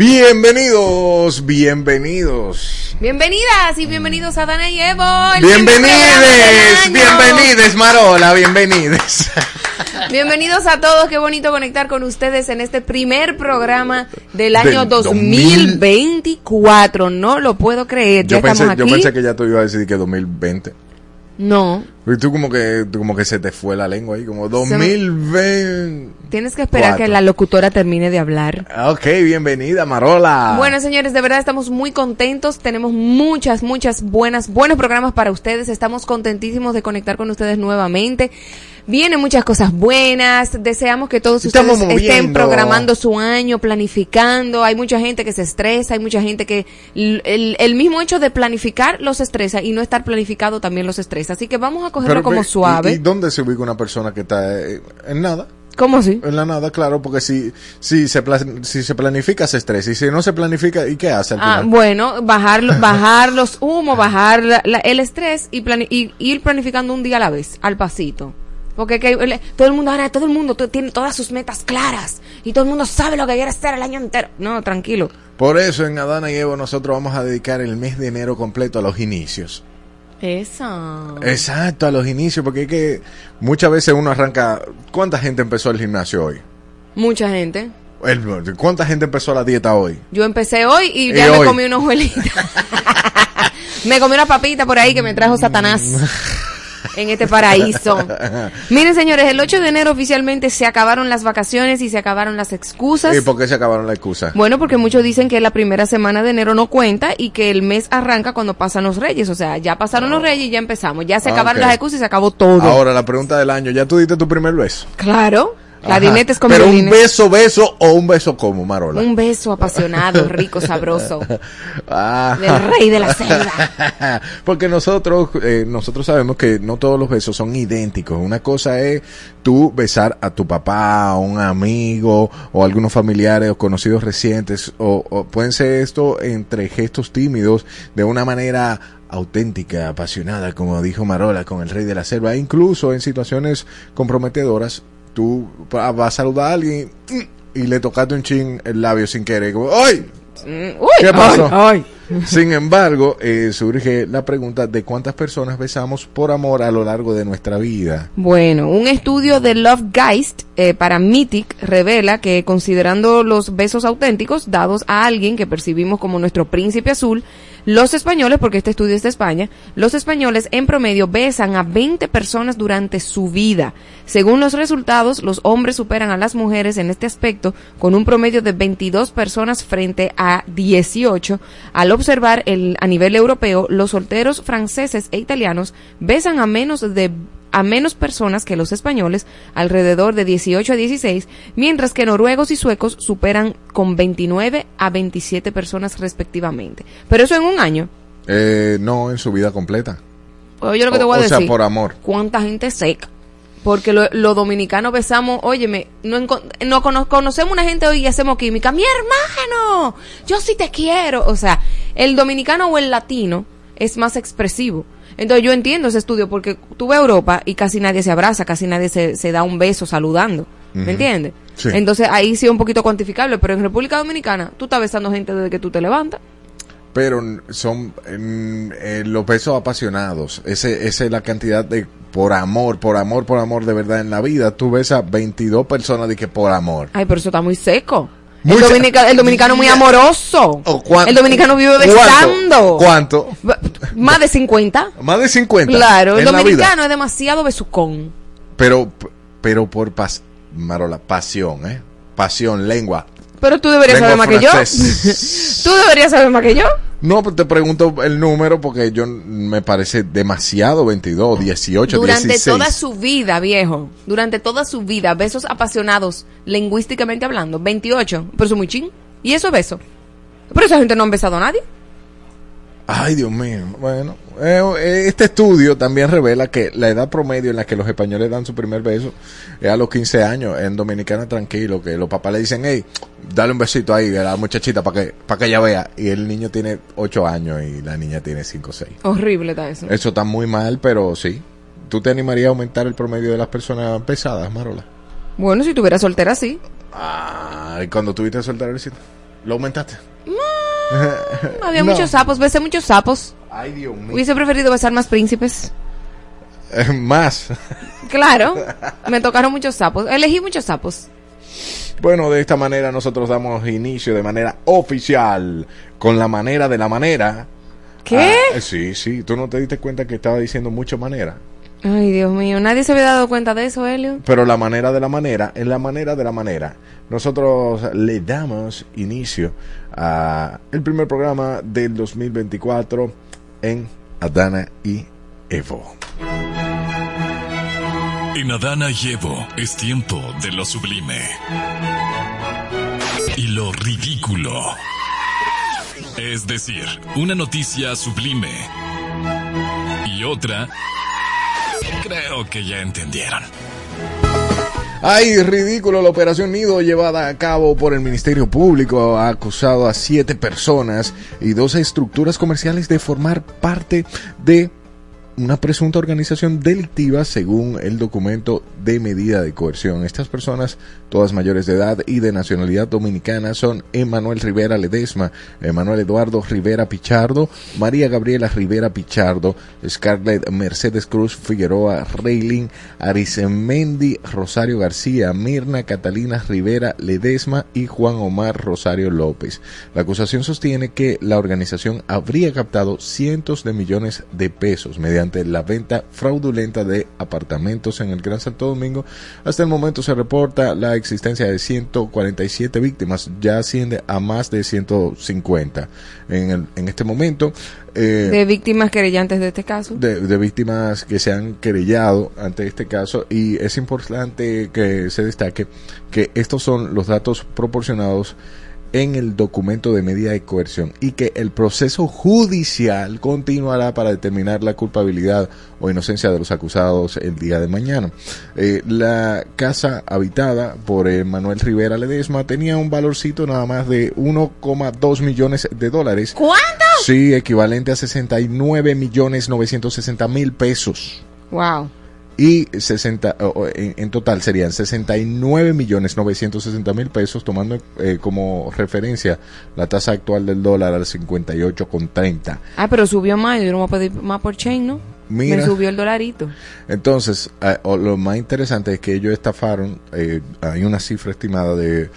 Bienvenidos, bienvenidos. Bienvenidas y bienvenidos a Dana y Evo. Bienvenides, bienvenides, Marola, bienvenides. Bienvenidos a todos, qué bonito conectar con ustedes en este primer programa del año Del 2024. No lo puedo creer, ya Yo pensé, estamos yo aquí. pensé que ya tú ibas a decir que 2020. No, Y tú como que, tú como que se te fue la lengua ahí, como 2020. tienes que esperar Cuatro. que la locutora termine de hablar. Ah, Ok, bienvenida, Marola. Bueno, señores, de verdad estamos muy contentos. Tenemos muchas, muchas buenas, buenos programas para ustedes. Estamos contentísimos de conectar con ustedes nuevamente. Vienen muchas cosas buenas. Deseamos que todos Estamos ustedes estén programando su año, planificando. Hay mucha gente que se estresa, hay mucha gente que el, el mismo hecho de planificar los estresa y no estar planificado también los estresa. Así que vamos a cogerlo Pero, como ¿y- suave. ¿Y, dónde se ubica una persona que está eh, en nada? ¿Cómo así? En la nada, claro, porque si, si, se, si se planifica, se estresa. Y si no se planifica, ¿y qué hace al Ah, final? bueno, bajar, bajar los humos, bajar la- la- el estrés y, plani- y ir planificando un día a la vez, al pasito. Porque que, todo el mundo, ahora todo el mundo tiene todas sus metas claras y todo el mundo sabe lo que quiere hacer el año entero. No, tranquilo. Por eso en Adana y Evo nosotros vamos a dedicar el mes de enero completo a los inicios. Esa. Exacto, a los inicios, porque es que muchas veces uno arranca... ¿Cuánta gente empezó el gimnasio hoy? Mucha gente. El- ¿Cuánta gente empezó la dieta hoy? Yo empecé hoy y Y ya me hoy. comí una hojuelita. me comí una papita por ahí que me trajo Satanás en este paraíso. Miren, señores, el 8 de enero oficialmente se acabaron las vacaciones y se acabaron las excusas. ¿Y por qué se acabaron las excusas? Bueno, porque muchos dicen que la primera semana de enero no cuenta y que el mes arranca cuando pasan los reyes. O sea, ya pasaron los reyes y ya empezamos. Ya se Ah, acabaron las excusas y se acabó todo. Ahora, la pregunta del año, ¿ya tú diste tu primer beso? Claro. Clarinetes con Pero un beso, beso o un beso como, Marola. Un beso apasionado, rico, sabroso. Ah. Del rey de la selva. Porque nosotros, eh, nosotros sabemos que no todos los besos son idénticos. Una cosa es tú besar a tu papá, a un amigo, o algunos familiares o conocidos recientes, o, o pueden ser esto entre gestos tímidos, de una manera auténtica, apasionada, como dijo Marola con el rey de la selva, e incluso en situaciones comprometedoras, tú va- vas a saludar a alguien y le tocaste un chin el labio sin querer, como, ¡ay! Uy, ¿Qué pasó? ay, Sin embargo, eh, surge la pregunta de cuántas personas besamos por amor a lo largo de nuestra vida. Bueno, un estudio de Love Geist eh, para Mythic revela que considerando los besos auténticos dados a alguien que percibimos como nuestro príncipe azul, los españoles, porque este estudio es de España, los españoles en promedio besan a 20 personas durante su vida. Según los resultados, los hombres superan a las mujeres en este aspecto con un promedio de 22 personas frente a 18. Al observar el, a nivel europeo, los solteros franceses e italianos besan a menos de a menos personas que los españoles, alrededor de 18 a 16, mientras que noruegos y suecos superan con 29 a 27 personas respectivamente. Pero eso en un año. Eh, no en su vida completa. Oye, lo que te O- voy a o decir. sea, por amor. ¿Cuánta gente seca? Porque lo- los dominicanos besamos, óyeme, no, no cono- conocemos una gente hoy y hacemos química. Mi hermano, yo sí te quiero. O sea, el dominicano o el latino es más expresivo. Entonces yo entiendo ese estudio porque tú ves Europa y casi nadie se abraza, casi nadie se, se da un beso saludando. ¿Me entiendes? Sí. Entonces ahí sí es un poquito cuantificable, pero en República Dominicana tú estás besando gente desde que tú te levantas. Pero son eh, los besos apasionados. Ese, esa es la cantidad de por amor, por amor, por amor de verdad en la vida. Tú ves a 22 personas de que por amor. Ay, pero eso está muy seco. Muy el, dominica- el dominicano muy amoroso. ¿O cuán- el dominicano vive besando. ¿Cuánto? Más de 50. Más de 50. Claro, el dominicano es demasiado besucón. Pero, pero por pas Marola, pasión, ¿eh? Pasión, lengua. Pero tú deberías Lengua saber más que yo. tú deberías saber más que yo. No, pues te pregunto el número porque yo me parece demasiado 22, 18, Durante 16. toda su vida, viejo. Durante toda su vida, besos apasionados, lingüísticamente hablando. 28. Pero eso es muy ching. ¿Y eso es beso? Pero esa gente no han besado a nadie. Ay, Dios mío. Bueno, eh, este estudio también revela que la edad promedio en la que los españoles dan su primer beso es a los 15 años. En Dominicana, tranquilo, que los papás le dicen, hey, dale un besito ahí a la muchachita para que, para que ella vea. Y el niño tiene 8 años y la niña tiene 5 o 6. Horrible está eso. Eso está muy mal, pero sí. ¿Tú te animarías a aumentar el promedio de las personas pesadas, Marola? Bueno, si tuviera soltera, sí. Ah, y cuando tuviste besito, ¿lo aumentaste? Había No. muchos sapos, besé muchos sapos. Ay, Dios mío. Hubiese preferido besar más príncipes. Eh, más. Claro, me tocaron muchos sapos. Elegí muchos sapos. Bueno, de esta manera nosotros damos inicio de manera oficial con la manera de la manera. ¿Qué? Ah, sí, sí. ¿Tú no te diste cuenta que estaba diciendo mucho manera? Ay, Dios mío, nadie se había dado cuenta de eso, Helio. Pero la manera de la manera, en la manera de la manera, nosotros le damos inicio a el primer programa del 2024 en Adana y Evo. En Adana y Evo es tiempo de lo sublime. Y lo ridículo. Es decir, una noticia sublime. Y otra... Creo que ya entendieron. Ay, ridículo, la operación Nido llevada a cabo por el Ministerio Público ha acusado a siete personas y dos estructuras comerciales de formar parte de una presunta organización delictiva según el documento de medida de coerción. Estas personas, todas mayores de edad y de nacionalidad dominicana, son Emanuel Rivera Ledesma, Emanuel Eduardo Rivera Pichardo, María Gabriela Rivera Pichardo, Scarlett Mercedes Cruz Figueroa Reiling, Arisemendi Rosario García, Mirna Catalina Rivera Ledesma y Juan Omar Rosario López. La acusación sostiene que la organización habría captado cientos de millones de pesos mediante mediante la venta fraudulenta de apartamentos en el Gran Santo Domingo. Hasta el momento se reporta la existencia de 147 víctimas, ya asciende a más de 150 en, el, en este momento. Eh, de víctimas querellantes de este caso. De, de, víctimas que se han querellado ante este caso y es importante que se destaque que estos son los datos proporcionados en el documento de medida de coerción y que el proceso judicial continuará para determinar la culpabilidad o inocencia de los acusados el día de mañana. Eh, la casa habitada por Manuel Rivera Ledesma tenía un valorcito nada más de 1,2 millones de dólares. ¿Cuánto? Sí, equivalente a 69 millones 960 mil pesos. Wow y 60, en, total serían 69 millones 960 mil pesos, tomando eh, como referencia la tasa actual del dólar al 58,30. Ah, pero subió más, yo no voy a pedir más por chain, ¿no? Mira, Me subió el dolarito. Entonces, eh, lo más interesante es que ellos estafaron, eh, hay una cifra estimada de,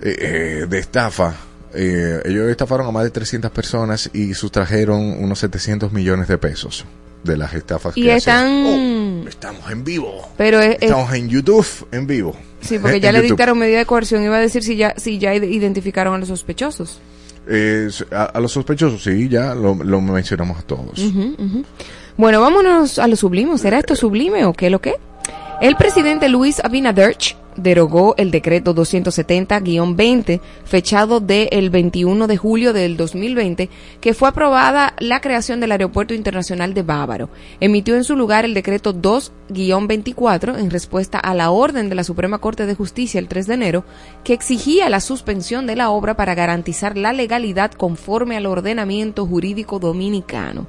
de estafa ellos estafaron a más de 300 personas y sustrajeron unos 700 millones de pesos de las estafas y están oh, estamos en vivo. Pero estamos en YouTube en vivo. Sí porque ya le dictaron medida de coerción iba a decir si ya si ya identificaron a los sospechosos. A, los sospechosos sí ya lo, mencionamos a todos. Bueno vámonos a lo sublime será esto sublime o qué lo que el presidente Luis Abinader derogó el decreto 270-20 fechado del 21 de julio del 2020 que fue aprobada la creación del Aeropuerto Internacional de Bávaro. Emitió en su lugar el decreto 2-24 en respuesta a la orden de la Suprema Corte de Justicia el 3 de enero que exigía la suspensión de la obra para garantizar la legalidad conforme al ordenamiento jurídico dominicano.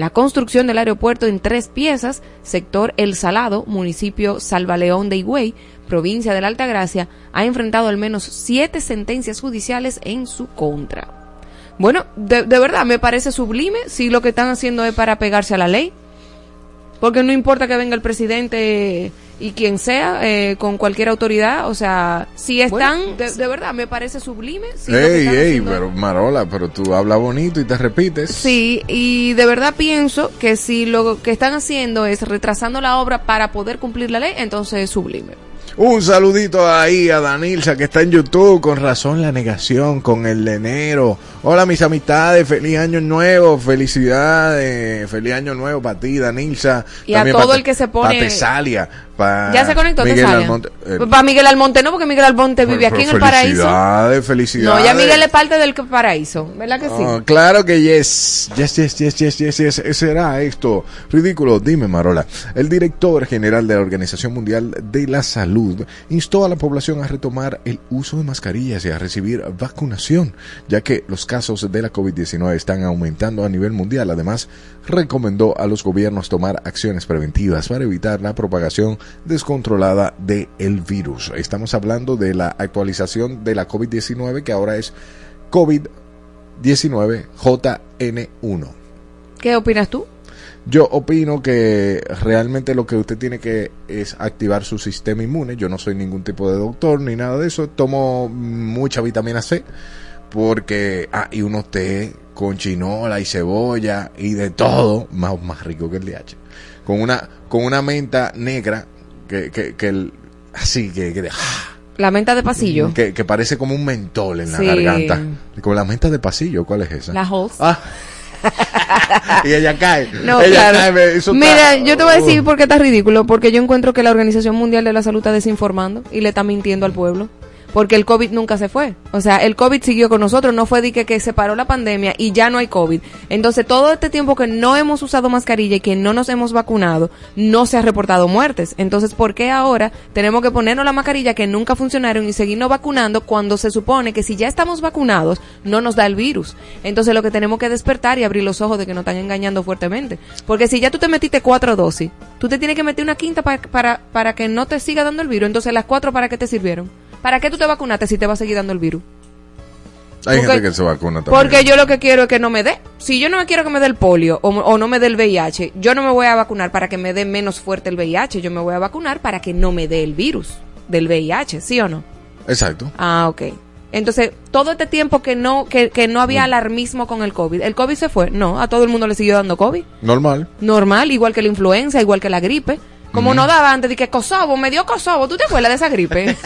La construcción del aeropuerto en tres piezas, sector El Salado, municipio Salvaleón de Higüey, provincia de la Altagracia, ha enfrentado al menos siete sentencias judiciales en su contra. Bueno, de, verdad me parece sublime si lo que están haciendo es para pegarse a la ley. Porque no importa que venga el presidente y quien sea, eh, con cualquier autoridad, o sea, si están, de, verdad, me parece sublime. Si ey, ey, pero Marola, pero tú hablas bonito y te repites. Sí, y de verdad pienso que si lo que están haciendo es retrasando la obra para poder cumplir la ley, entonces es sublime. Un saludito ahí a Danilza que está en YouTube, con razón la negación, con el de enero. Hola mis amistades, feliz año nuevo, felicidades, feliz año nuevo para ti, Danilza. Y a todo el que se pone... Para Tesalia, ya se conectó Miguel Almonte. Eh, para Miguel Almonte no, porque Miguel Almonte vive aquí en el paraíso. Felicidades, felicidades. No, ya Miguel es parte del paraíso, ¿verdad que sí? Oh, claro que yes. Yes, yes, yes, yes, yes, yes. Será esto ridículo. Dime, Marola. El director general de la Organización Mundial de la Salud instó a la población a retomar el uso de mascarillas y a recibir vacunación, ya que los casos de la COVID-19 están aumentando a nivel mundial. Además, recomendó a los gobiernos tomar acciones preventivas para evitar la propagación descontrolada del el virus. Estamos hablando de la actualización de la COVID-19 que ahora es COVID-19 JN1. ¿Qué opinas tú? Yo opino que realmente lo que usted tiene que es activar su sistema inmune. Yo no soy ningún tipo de doctor ni nada de eso. Tomo mucha vitamina C porque ah, y uno té con chinola y cebolla y de todo más, más rico que el DH con una con una menta negra que, que, que el, así que, que la menta de pasillo. Que, que, parece como un mentol en la garganta. Con la menta de pasillo, ¿cuál es esa? La Halls. Ah. y ella cae. No, ella cae Mira, yo te voy a decir por qué está ridículo. Porque yo encuentro que la Organización Mundial de la Salud está desinformando y le está mintiendo al pueblo porque el COVID nunca se fue. O sea, el COVID siguió con nosotros, no fue de que, que se paró la pandemia y ya no hay COVID. Entonces, todo este tiempo que no hemos usado mascarilla y que no nos hemos vacunado, no se ha reportado muertes. Entonces, ¿por qué ahora tenemos que ponernos la mascarilla que nunca funcionaron y seguirnos vacunando cuando se supone que si ya estamos vacunados, no nos da el virus? Entonces, lo que tenemos que despertar y abrir los ojos de que nos están engañando fuertemente. Porque si ya tú te metiste cuatro dosis, tú te tienes que meter una quinta para, para, para que no te siga dando el virus. Entonces, las cuatro, ¿para qué te sirvieron? ¿Para qué tú te vacunaste si te va a seguir dando el virus? Hay gente que se vacuna también. Porque yo lo que quiero es que no me dé. Si yo no me quiero que me dé el polio o, no me dé el VIH, yo no me voy a vacunar para que me dé menos fuerte el VIH. Yo me voy a vacunar para que no me dé el virus del VIH, ¿sí o no? Exacto. Ah, ok. Entonces, todo este tiempo que no que, que no había alarmismo con el COVID, ¿el COVID se fue? No, a todo el mundo le siguió dando COVID. Normal. Normal, igual que la influenza, igual que la gripe. Como no daba antes de que Kosovo, me dio Kosovo. ¿Tú te acuerdas de esa gripe?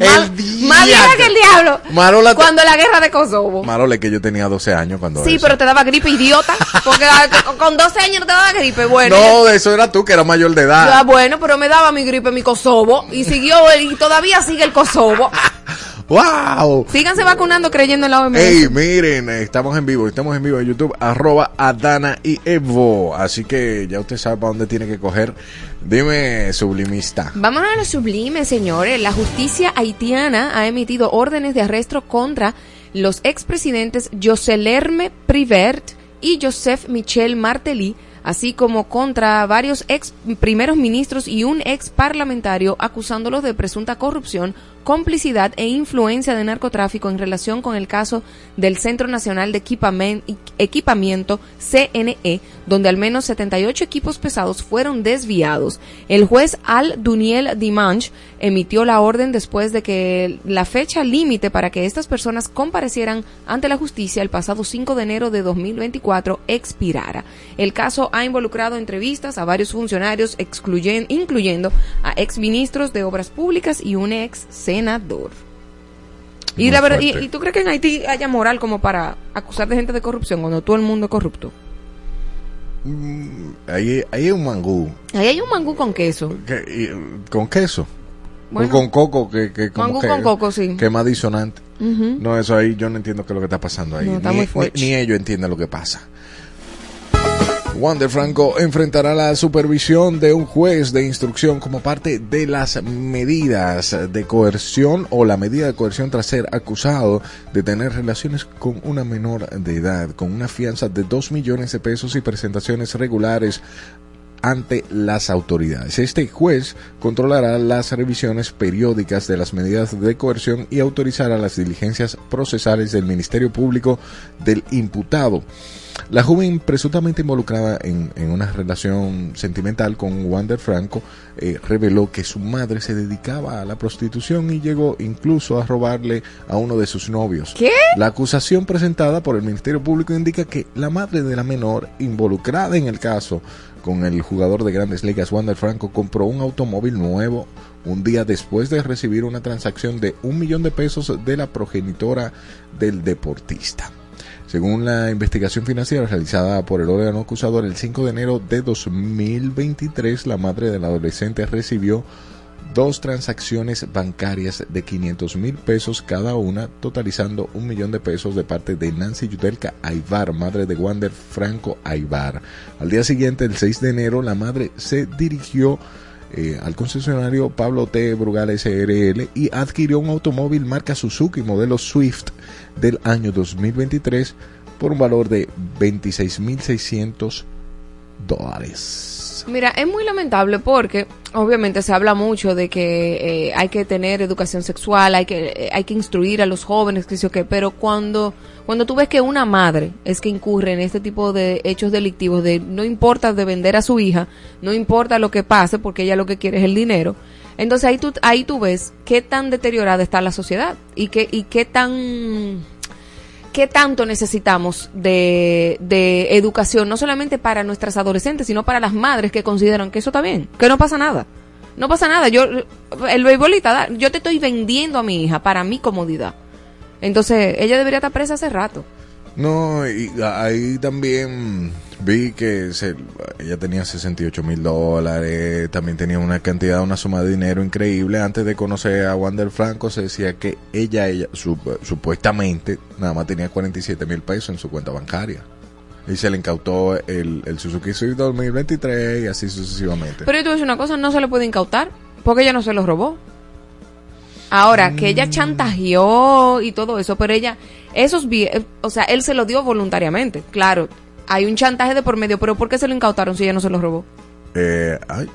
más, más vieja que el diablo. Marola te- Cuando la guerra de Kosovo. Marole, que yo tenía 12 años cuando Sí, eso. pero te daba gripe idiota. Porque ah, con- con 12 años no te daba gripe. Bueno, No, eso era tú que era mayor de edad. ah, bueno, pero me daba mi gripe, mi Kosovo. Y siguió, y todavía sigue el Kosovo. ¡Wow! Síganse vacunando creyendo en la OMS. Ey, miren, estamos en vivo, estamos en vivo en YouTube, arroba Adana y Evo. Así que ya usted sabe para dónde tiene que coger. Dime, sublimista. Vámonos a lo sublime, señores. La justicia haitiana ha emitido órdenes de arresto contra los expresidentes Joselerme Privert y Joseph Michel Martelly, así como contra varios ex primeros ministros y un ex parlamentario acusándolos de presunta corrupción, complicidad e influencia de narcotráfico en relación con el caso del Centro Nacional de Equipamiento CNE, donde al menos 78 equipos pesados fueron desviados. El juez Al Duniel Dimanche emitió la orden después de que la fecha límite para que estas personas comparecieran ante la justicia el pasado 5 de enero de 2024 expirara. El caso ha involucrado entrevistas a varios funcionarios, excluyen- incluyendo a exministros de Obras Públicas y un ex senador. Y, la verdad, y. ¿y tú crees que en Haití haya moral como para acusar de gente de corrupción cuando todo el mundo es corrupto? Ahí, ahí hay un mangú. Ahí hay un mangú con queso. que- y- con queso. Bueno. o con coco, que, que como Mangú que, con coco, sí. que más disonante. No, eso ahí yo no entiendo qué es lo que está pasando ahí. No, está ni, muy fuerte. ni- ni ellos entienden lo que pasa. Wander Franco enfrentará la supervisión de un juez de instrucción como parte de las medidas de coerción o la medida de coerción tras ser acusado de tener relaciones con una menor de edad, con una fianza de 2 millones de pesos y presentaciones regulares ante las autoridades. Este juez controlará las revisiones periódicas de las medidas de coerción y autorizará las diligencias procesales del Ministerio Público del imputado. La joven presuntamente involucrada en, en una relación sentimental con Wander Franco eh, reveló que su madre se dedicaba a la prostitución y llegó incluso a robarle a uno de sus novios. ¿Qué? La acusación presentada por el Ministerio Público indica que la madre de la menor involucrada en el caso con el jugador de grandes ligas Wander Franco compró un automóvil nuevo un día después de recibir una transacción de un millón de pesos de la progenitora del deportista. Según la investigación financiera realizada por el órgano acusador el 5 de enero de 2023, la madre del adolescente recibió dos transacciones bancarias de 500 mil pesos cada una, totalizando un millón de pesos de parte de Nancy Yudelka Aybar, madre de Wander Franco Aybar. Al día siguiente, el 6 de enero, la madre se dirigió eh, al concesionario Pablo T. Brugal SRL y adquirió un automóvil marca Suzuki modelo Swift del año 2023 por un valor de 26.600 dólares. Mira, es muy lamentable porque obviamente se habla mucho de que eh, hay que tener educación sexual, hay que eh, hay que instruir a los jóvenes, que sé qué, pero cuando cuando tú ves que una madre es que incurre en este tipo de hechos delictivos de no importa de vender a su hija, no importa lo que pase porque ella lo que quiere es el dinero. Entonces ahí tú ahí tú ves qué tan deteriorada está la sociedad y qué y qué tan qué tanto necesitamos de, educación, no solamente para nuestras adolescentes, sino para las madres que consideran que eso está bien, que no pasa nada. No pasa nada, yo, el beisbolista, yo te estoy vendiendo a mi hija para mi comodidad. Entonces, ella debería estar presa hace rato. No, y ahí también vi que se, ella tenía 68 mil dólares, también tenía una cantidad, una suma de dinero increíble. Antes de conocer a Wander Franco se decía que ella, ella sup- supuestamente, nada más tenía 47 mil pesos en su cuenta bancaria. Y se le incautó el, el Suzuki Swift 2023 y así sucesivamente. Pero yo te voy a decir una cosa, no se le puede incautar, porque ella no se lo robó. Ahora, que ella chantajeó y todo eso, pero ella, esos bie- o sea, él se lo dio voluntariamente. Claro, hay un chantaje de por medio, pero ¿por qué se lo incautaron si ella no se lo robó? Eh, ay,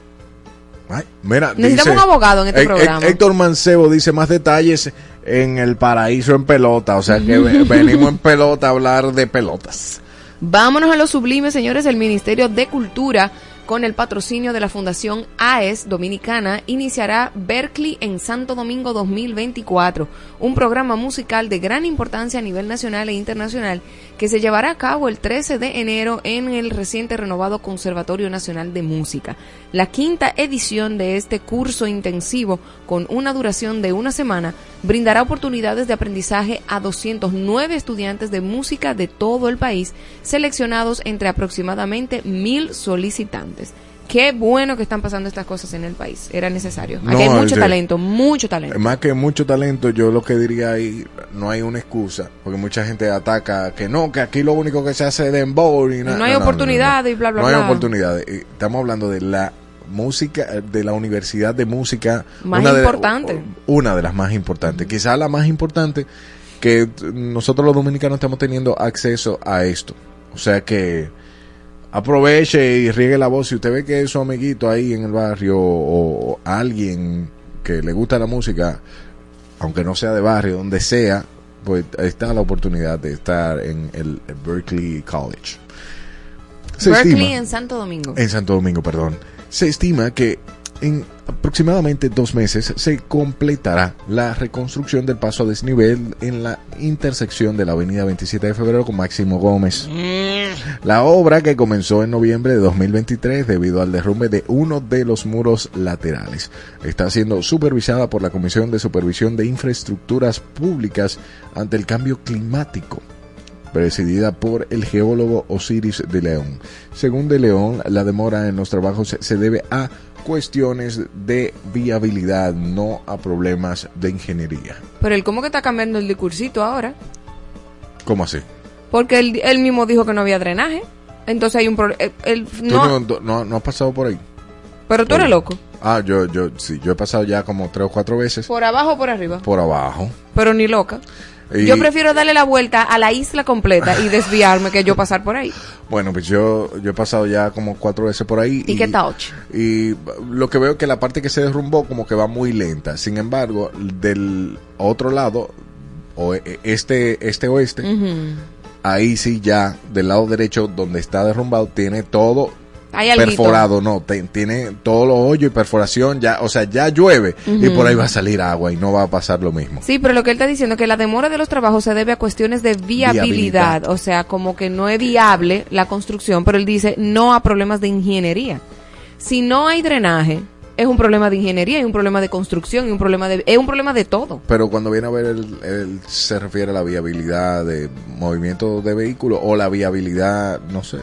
ay, mira, Necesitamos dice- un abogado en este programa. Héctor Mancebo dice más detalles en el paraíso en pelota, o sea que ve- venimos en pelota a hablar de pelotas. Vámonos a lo sublime, señores. El Ministerio de Cultura con el patrocinio de la Fundación AES Dominicana, iniciará Berkeley en Santo Domingo 2024, un programa musical de gran importancia a nivel nacional e internacional que se llevará a cabo el 13 de enero en el reciente renovado Conservatorio Nacional de Música. La quinta edición de este curso intensivo, con una duración de una semana, brindará oportunidades de aprendizaje a 209 estudiantes de música de todo el país, seleccionados entre aproximadamente mil solicitantes. Qué bueno que están pasando estas cosas en el país. Era necesario. Aquí No, hay mucho talento, mucho talento. Más que mucho talento, yo lo que diría ahí, no hay una excusa, porque mucha gente ataca que no, que aquí lo único que se hace es dembow y na- No hay oportunidades y bla, bla, No hay bla. oportunidades. Estamos hablando de la música, de la Universidad de Música. Más importante. una de las más importantes. Quizá la más importante que nosotros los dominicanos estamos teniendo acceso a esto. O sea que aproveche y riegue la voz. Si usted ve que es su amiguito ahí en el barrio o, o alguien que le gusta la música, aunque no sea de barrio, donde sea, pues está la oportunidad de estar en el Berkeley College. Se Berkeley estima- en Santo Domingo. en Santo Domingo, perdón. Se estima que en aproximadamente dos meses se completará la reconstrucción del paso a desnivel en la intersección de la avenida 27 de febrero con Máximo Gómez. La obra que comenzó en noviembre de 2023 debido al derrumbe de uno de los muros laterales. Está siendo supervisada por la Comisión de Supervisión de Infraestructuras Públicas ante el cambio climático presidida por el geólogo Osiris de León. Según de León, la demora en los trabajos se debe a cuestiones de viabilidad, no a problemas de ingeniería. Pero él, ¿cómo que está cambiando el discursito ahora? ¿Cómo así? Porque él, él mismo dijo que no había drenaje. Entonces hay un problema. ¿Tú No, no, no- no has pasado por ahí? pero tú eres loco. Ah, yo, yo, sí, yo he pasado ya como tres o cuatro veces ¿Por abajo o por arriba? por abajo. Pero ni loca. Y- Yo prefiero darle la vuelta a la isla completa y desviarme que yo pasar por ahí. Bueno, pues yo, yo he pasado ya como cuatro veces por ahí. ¿Y qué tal? Y lo que veo es que la parte que se derrumbó como que va muy lenta. Sin embargo, del otro lado, o e- este, este oeste, ahí sí ya, del lado derecho donde está derrumbado, tiene todo Hay perforado, no, te- tiene todos los hoyos y perforación, ya, o sea, ya llueve y por ahí va a salir agua y no va a pasar lo mismo. Sí, pero lo que él está diciendo es que la demora de los trabajos se debe a cuestiones de viabilidad, Viabilidad. o sea, como que no es viable la construcción, pero él dice no a problemas de ingeniería. Si no hay drenaje, es un problema de ingeniería, y un problema de construcción, y un problema de es un problema de todo. Pero cuando viene a ver, el, el- se refiere a la viabilidad de movimiento de vehículos o la viabilidad, no sé.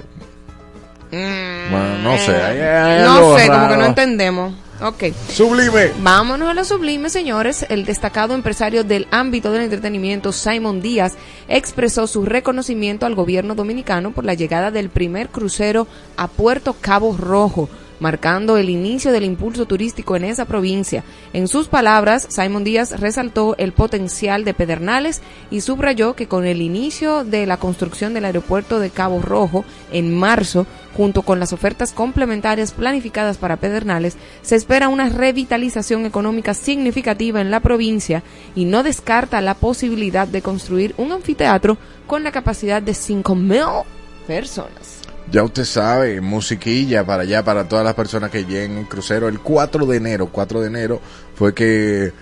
Bueno, no sé. hay- hay no sé, como que no entendemos. Ok. Sublime. Vámonos a lo sublime, señores. El destacado empresario del ámbito del entretenimiento, Simon Díaz, expresó su reconocimiento al gobierno dominicano por la llegada del primer crucero a Puerto Cabo Rojo, marcando el inicio del impulso turístico en esa provincia. En sus palabras, Simon Díaz resaltó el potencial de Pedernales y subrayó que con el inicio de la construcción del aeropuerto de Cabo Rojo en marzo, junto con las ofertas complementarias planificadas para Pedernales, se espera una revitalización económica significativa en la provincia y no descarta la posibilidad de construir un anfiteatro con la capacidad de 5.000 personas. Ya usted sabe, musiquilla para allá, para todas las personas que lleguen en crucero. El 4 de enero, 4 de enero fue que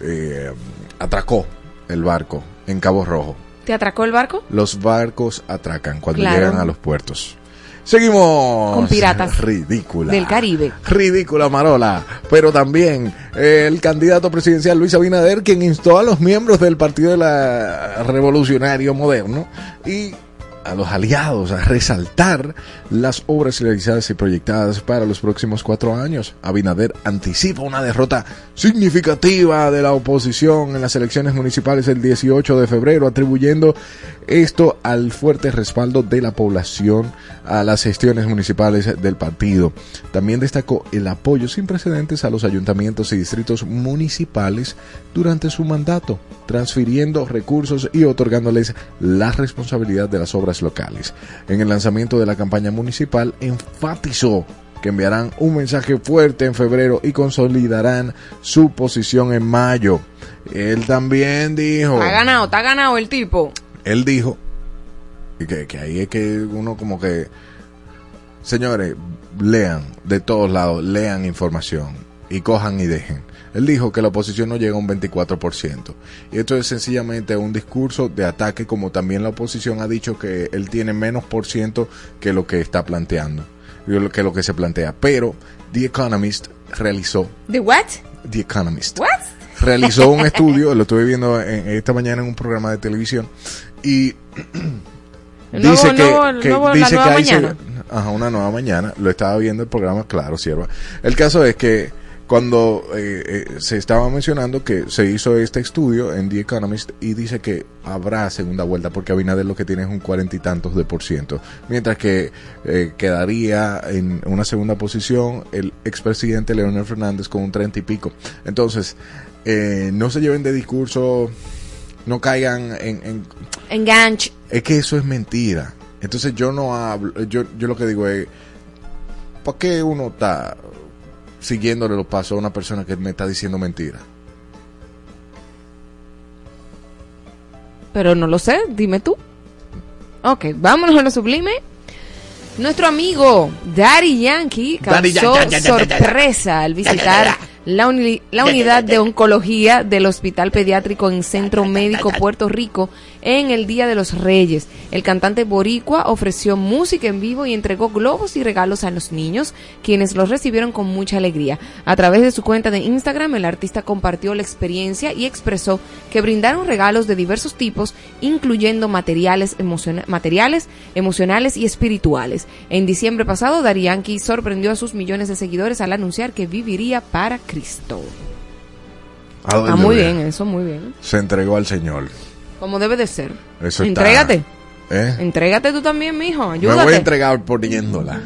eh, atracó el barco en Cabo Rojo. ¿Te atracó el barco? Los barcos atracan cuando Claro. llegan a los puertos. Seguimos. Con piratas. Ridícula. Del Caribe. Ridícula Marola. Pero también eh, el candidato presidencial Luis Abinader, quien instó a los miembros del Partido de la Revolucionario Moderno y a los aliados a resaltar las obras realizadas y proyectadas para los próximos cuatro años. Abinader anticipa una derrota significativa de la oposición en las elecciones municipales el 18 de febrero, atribuyendo esto al fuerte respaldo de la población a las gestiones municipales del partido. También destacó el apoyo sin precedentes a los ayuntamientos y distritos municipales durante su mandato, transfiriendo recursos y otorgándoles la responsabilidad de las obras locales. En el lanzamiento de la campaña municipal enfatizó que enviarán un mensaje fuerte en febrero y consolidarán su posición en mayo. Él también dijo, Está ganado, está ganado el tipo. él dijo, y que, que ahí es que uno como que Señores, lean de todos lados, lean información y cojan y dejen. Él dijo que la oposición no llega a un 24%. Y esto es sencillamente un discurso de ataque, como también la oposición ha dicho que él tiene menos por ciento que lo que está planteando, que lo que se plantea. Pero The Economist realizó. ¿The what? The Economist. What? Realizó un estudio, lo estuve viendo en- esta mañana en un programa de televisión, y nuevo- dice que, nuevo- que dice que hay ajá, una nueva mañana lo estaba viendo el programa claro sierva el caso es que cuando eh, eh, se estaba mencionando que se hizo este estudio en The Economist y dice que habrá segunda vuelta porque Abinader lo que tiene es un cuarenta y tantos de por ciento mientras que eh, quedaría en una segunda posición el expresidente Leonel Fernández con un treinta y pico entonces eh, no se lleven de discurso no caigan en- en Enganche. es que eso es mentira. Entonces yo no hablo, yo, yo lo que digo es, ¿por qué uno está siguiéndole los pasos a una persona que me está diciendo mentira? Pero no lo sé, dime tú. Ok, vámonos a lo sublime. Nuestro amigo Daddy Yankee Daddy causó sorpresa al visitar la, uni- la unidad de oncología del Hospital Pediátrico en Centro Médico Puerto Rico en el Día de los Reyes. El cantante boricua ofreció música en vivo y entregó globos y regalos a los niños, quienes los recibieron con mucha alegría. A través de su cuenta de Instagram, el artista compartió la experiencia y expresó que brindaron regalos de diversos tipos, incluyendo materiales, emociona- materiales emocionales y espirituales. En diciembre pasado, Yankee sorprendió a sus millones de seguidores al anunciar que viviría para Cristo. ¿A dónde Ah, muy bien, eso muy bien. Se entregó al Señor. Como debe de ser. Eso está- Entrégate. ¿Eh? Entrégate tú también, mijo. Me voy a Ayúdate. entregar poniéndola.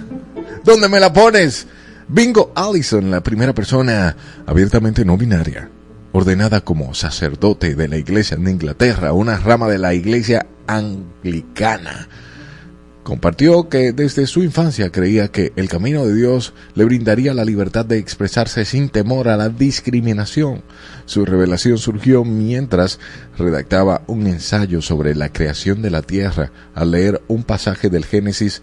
¿Dónde me la pones? Bingo Allison, la primera persona abiertamente no binaria, ordenada como sacerdote de la iglesia de Inglaterra, una rama de la iglesia anglicana. Compartió que desde su infancia creía que el camino de Dios le brindaría la libertad de expresarse sin temor a la discriminación. Su revelación surgió mientras redactaba un ensayo sobre la creación de la tierra al leer un pasaje del Génesis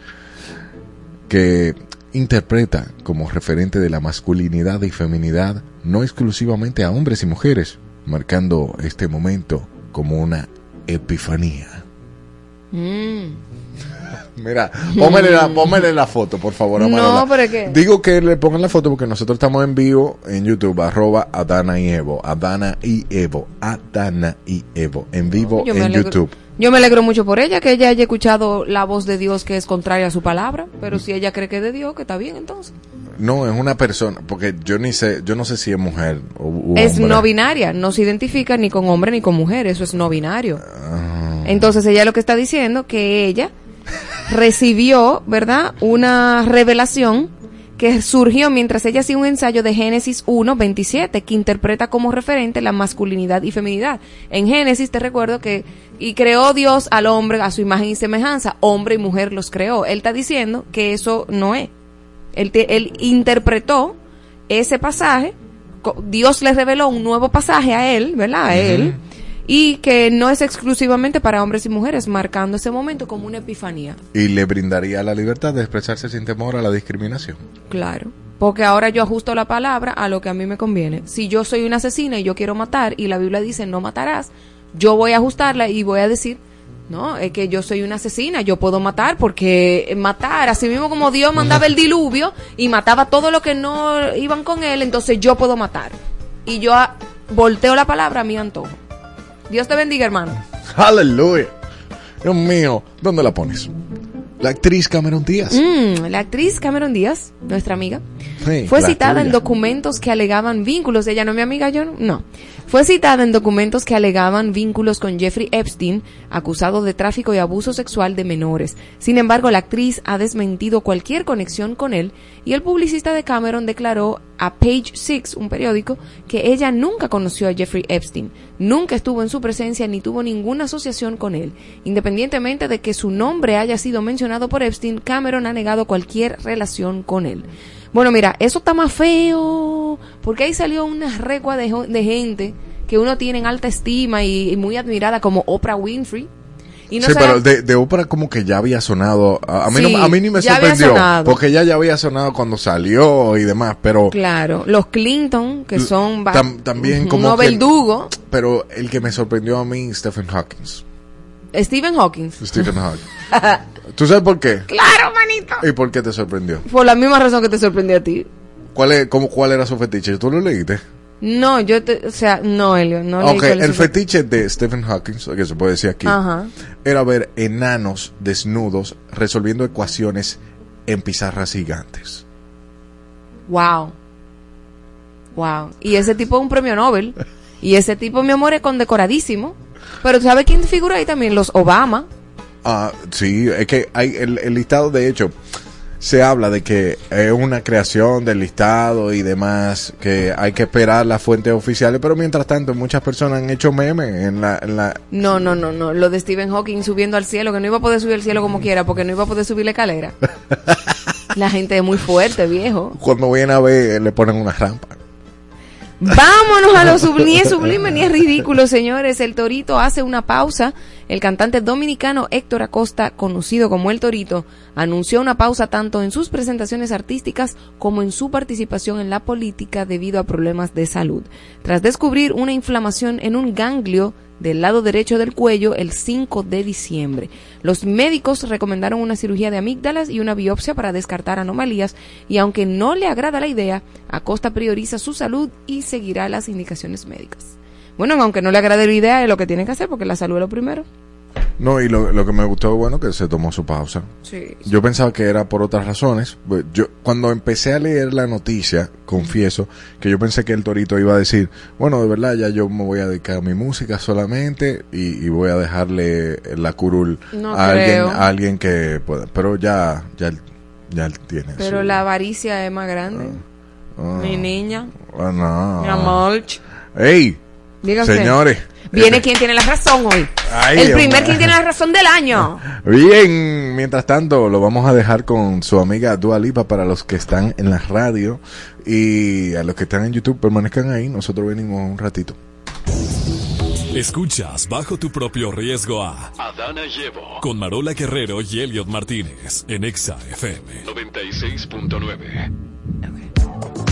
que interpreta como referente de la masculinidad y feminidad no exclusivamente a hombres y mujeres, marcando este momento como una epifanía. Mm. Mira, póngale la, póngale la foto, por favor. No, Amarela. pero que- Digo que le pongan la foto porque nosotros estamos en vivo en YouTube, arroba Adana y Evo, Adana y Evo, Adana y Evo, en vivo Yo me en alegro- YouTube. Yo me alegro mucho por ella, que ella haya escuchado la voz de Dios que es contraria a su palabra, pero si ella cree que es de Dios, que está bien entonces. No, es una persona, porque yo ni sé, yo no sé si es mujer o u es hombre. no binaria, no se identifica ni con hombre ni con mujer, eso es no binario. Ah. Entonces ella lo que está diciendo que ella recibió, ¿verdad? Una revelación que surgió mientras ella hacía un ensayo de Génesis 1, 27, que interpreta como referente la masculinidad y feminidad. En Génesis te recuerdo que, y creó Dios al hombre a su imagen y semejanza, hombre y mujer los creó. Él está diciendo que eso no es. Él, te- él interpretó ese pasaje, Dios le reveló un nuevo pasaje a él, ¿verdad? A él, y que no es exclusivamente para hombres y mujeres, marcando ese momento como una epifanía. Y le brindaría la libertad de expresarse sin temor a la discriminación. Claro. Porque ahora yo ajusto la palabra a lo que a mí me conviene. Si yo soy una asesina y yo quiero matar y la Biblia dice no matarás, yo voy a ajustarla y voy a decir, no, es que yo soy una asesina, yo puedo matar porque matar, así mismo como Dios mandaba el diluvio y mataba todo lo que no iban con él, entonces yo puedo matar. Y yo volteo la palabra a mi antojo. Dios te bendiga, hermano. Aleluya. Dios mío, ¿dónde la pones? La actriz Cameron Díaz. Mm, la actriz Cameron Díaz, nuestra amiga, Sí, fue citada en documentos que alegaban vínculos. Ella no es mi amiga, yo no. Fue citada en documentos que alegaban vínculos con Jeffrey Epstein, acusado de tráfico y abuso sexual de menores. Sin embargo, la actriz ha desmentido cualquier conexión con él y el publicista de Cameron declaró a Page Six, un periódico, que ella nunca conoció a Jeffrey Epstein, nunca estuvo en su presencia ni tuvo ninguna asociación con él. Independientemente de que su nombre haya sido mencionado por Epstein, Cameron ha negado cualquier relación con él. Bueno, mira, eso está más feo, porque ahí salió una recua de, de gente que uno tiene en alta estima y, y muy admirada como Oprah Winfrey, Y no sí, pero de, de ópera como que ya había sonado. A, a mí, Sí, no, a mí ni me sorprendió. Porque ella ya había sonado cuando salió y demás. Pero, Claro, los Clinton, que son Tam- también como unos que- verdugos. pero el que me sorprendió a mí, Stephen Hawking. Stephen Hawking. Stephen Hawking. ¿Tú sabes por qué? Claro, manito. ¿Y por qué te sorprendió? Por la misma razón que te sorprendió a ti. ¿Cuál, es, cómo, ¿Cuál era su fetiche? ¿Tú lo leíste? No, yo te, o sea, no, Elio, no leí ok, es el fetiche de Stephen Hawking, que se puede decir aquí, Ajá. era ver enanos desnudos resolviendo ecuaciones en pizarras gigantes. Wow. Wow. Y ese tipo es un premio Nobel. Y ese tipo, mi amor, es condecoradísimo. Pero ¿tú sabes quién figura ahí también? Los Obama. Ah, sí, es que hay el, el listado, de hecho, se habla de que es una creación del listado y demás, que hay que esperar las fuentes oficiales, pero mientras tanto muchas personas han hecho memes en la... En la No, no, no, no. Lo de Stephen Hawking subiendo al cielo, que no iba a poder subir al cielo como quiera, porque no iba a poder subir la escalera. La gente es muy fuerte, viejo. cuando vienen a ver, le ponen una rampa. Vámonos a lo sublime, ni es sublime ni es ridículo, señores. El Torito hace una pausa. El cantante dominicano Héctor Acosta, conocido como El Torito, anunció una pausa tanto en sus presentaciones artísticas como en su participación en la política debido a problemas de salud. Tras descubrir una inflamación en un ganglio del lado derecho del cuello el 5 de diciembre. Los médicos recomendaron una cirugía de amígdalas y una biopsia para descartar anomalías y aunque no le agrada la idea, Acosta prioriza su salud y seguirá las indicaciones médicas. Bueno, aunque no le agrade la idea, es lo que tiene que hacer porque la salud es lo primero. No, y lo, lo que me gustó, bueno, que se tomó su pausa. Sí. Yo pensaba que era por otras razones. Pues Yo cuando empecé a leer la noticia, confieso que yo pensé que el Torito iba a decir, bueno, de verdad ya yo me voy a dedicar a mi música solamente y, y voy a dejarle la curul No a alguien, a alguien que pueda. Pero ya, ya, ya tiene. Pero su- la avaricia es más grande. Ah, Mi niña, ah, no. mi amor. ¡Ey! Señores. Viene Eh, quien tiene la razón hoy. Ay, el primer quien tiene la razón del año. Bien, mientras tanto lo vamos a dejar con su amiga Dua Lipa para los que están en la radio y a los que están en YouTube permanezcan ahí, nosotros venimos un ratito. Escuchas bajo tu propio riesgo a Adana Llevo con Marola Guerrero y Elliot Martínez en Exa FM. 96.9. I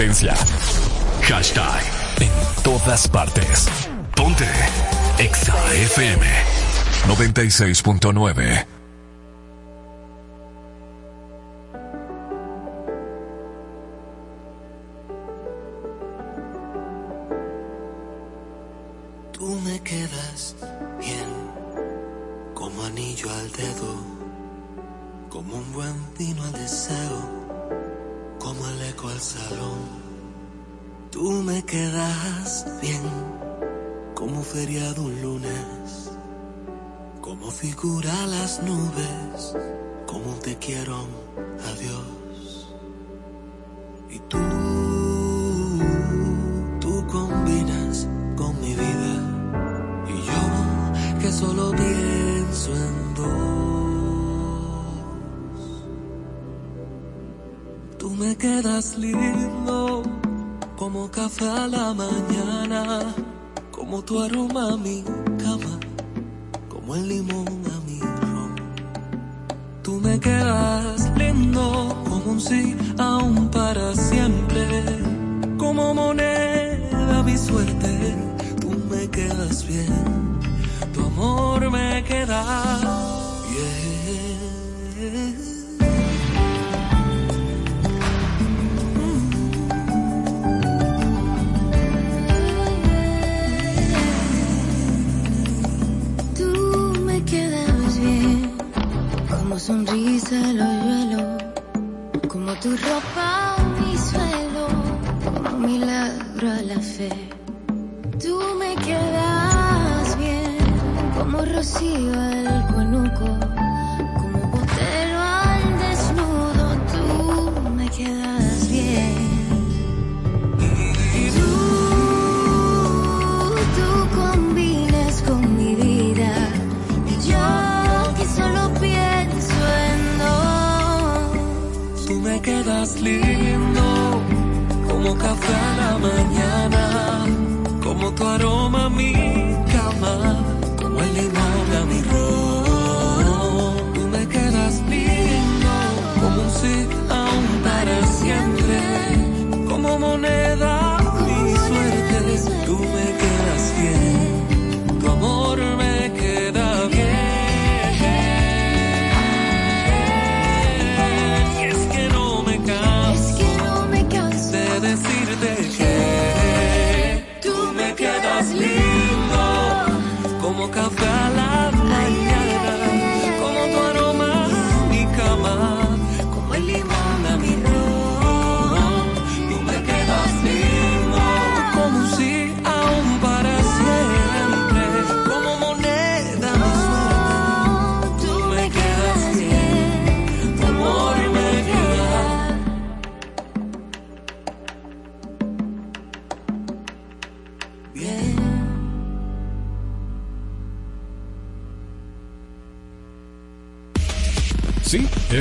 Hashtag en todas partes. Ponte Exa FM 96.9. Tú me quedas bien, como anillo al dedo, como un buen vino al deseo, como el eco al salón. Tú me quedas bien, como feriado un lunes, como figura las nubes, como te quiero, adiós. Lindo como café a la mañana, como tu aroma a mi cama, como el limón a mi ron. Tú me quedas lindo como un sí aún para siempre, como moneda mi suerte. Tú me quedas bien, tu amor me queda sonrisa el hoyuelo, como tu ropa mi suelo, como milagro a la fe. Tú me quedas bien, como rocío café a la mañana, como tu aroma a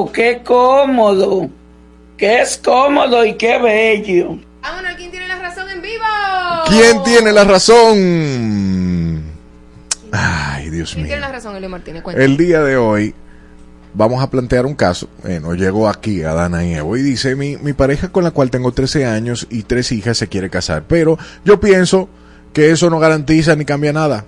Oh, qué cómodo. Que es cómodo y qué bello. Vámonos, ¿quién tiene la razón en vivo? ¿Quién tiene la razón? Ay, Dios ¿Quién mío. tiene la razón, Elio Martínez? Cuéntame. El día de hoy vamos a plantear un caso. Bueno, llegó aquí a Dana y Evo y dice, mi, mi pareja con la cual tengo 13 años y tres hijas se quiere casar, pero yo pienso que eso no garantiza ni cambia nada.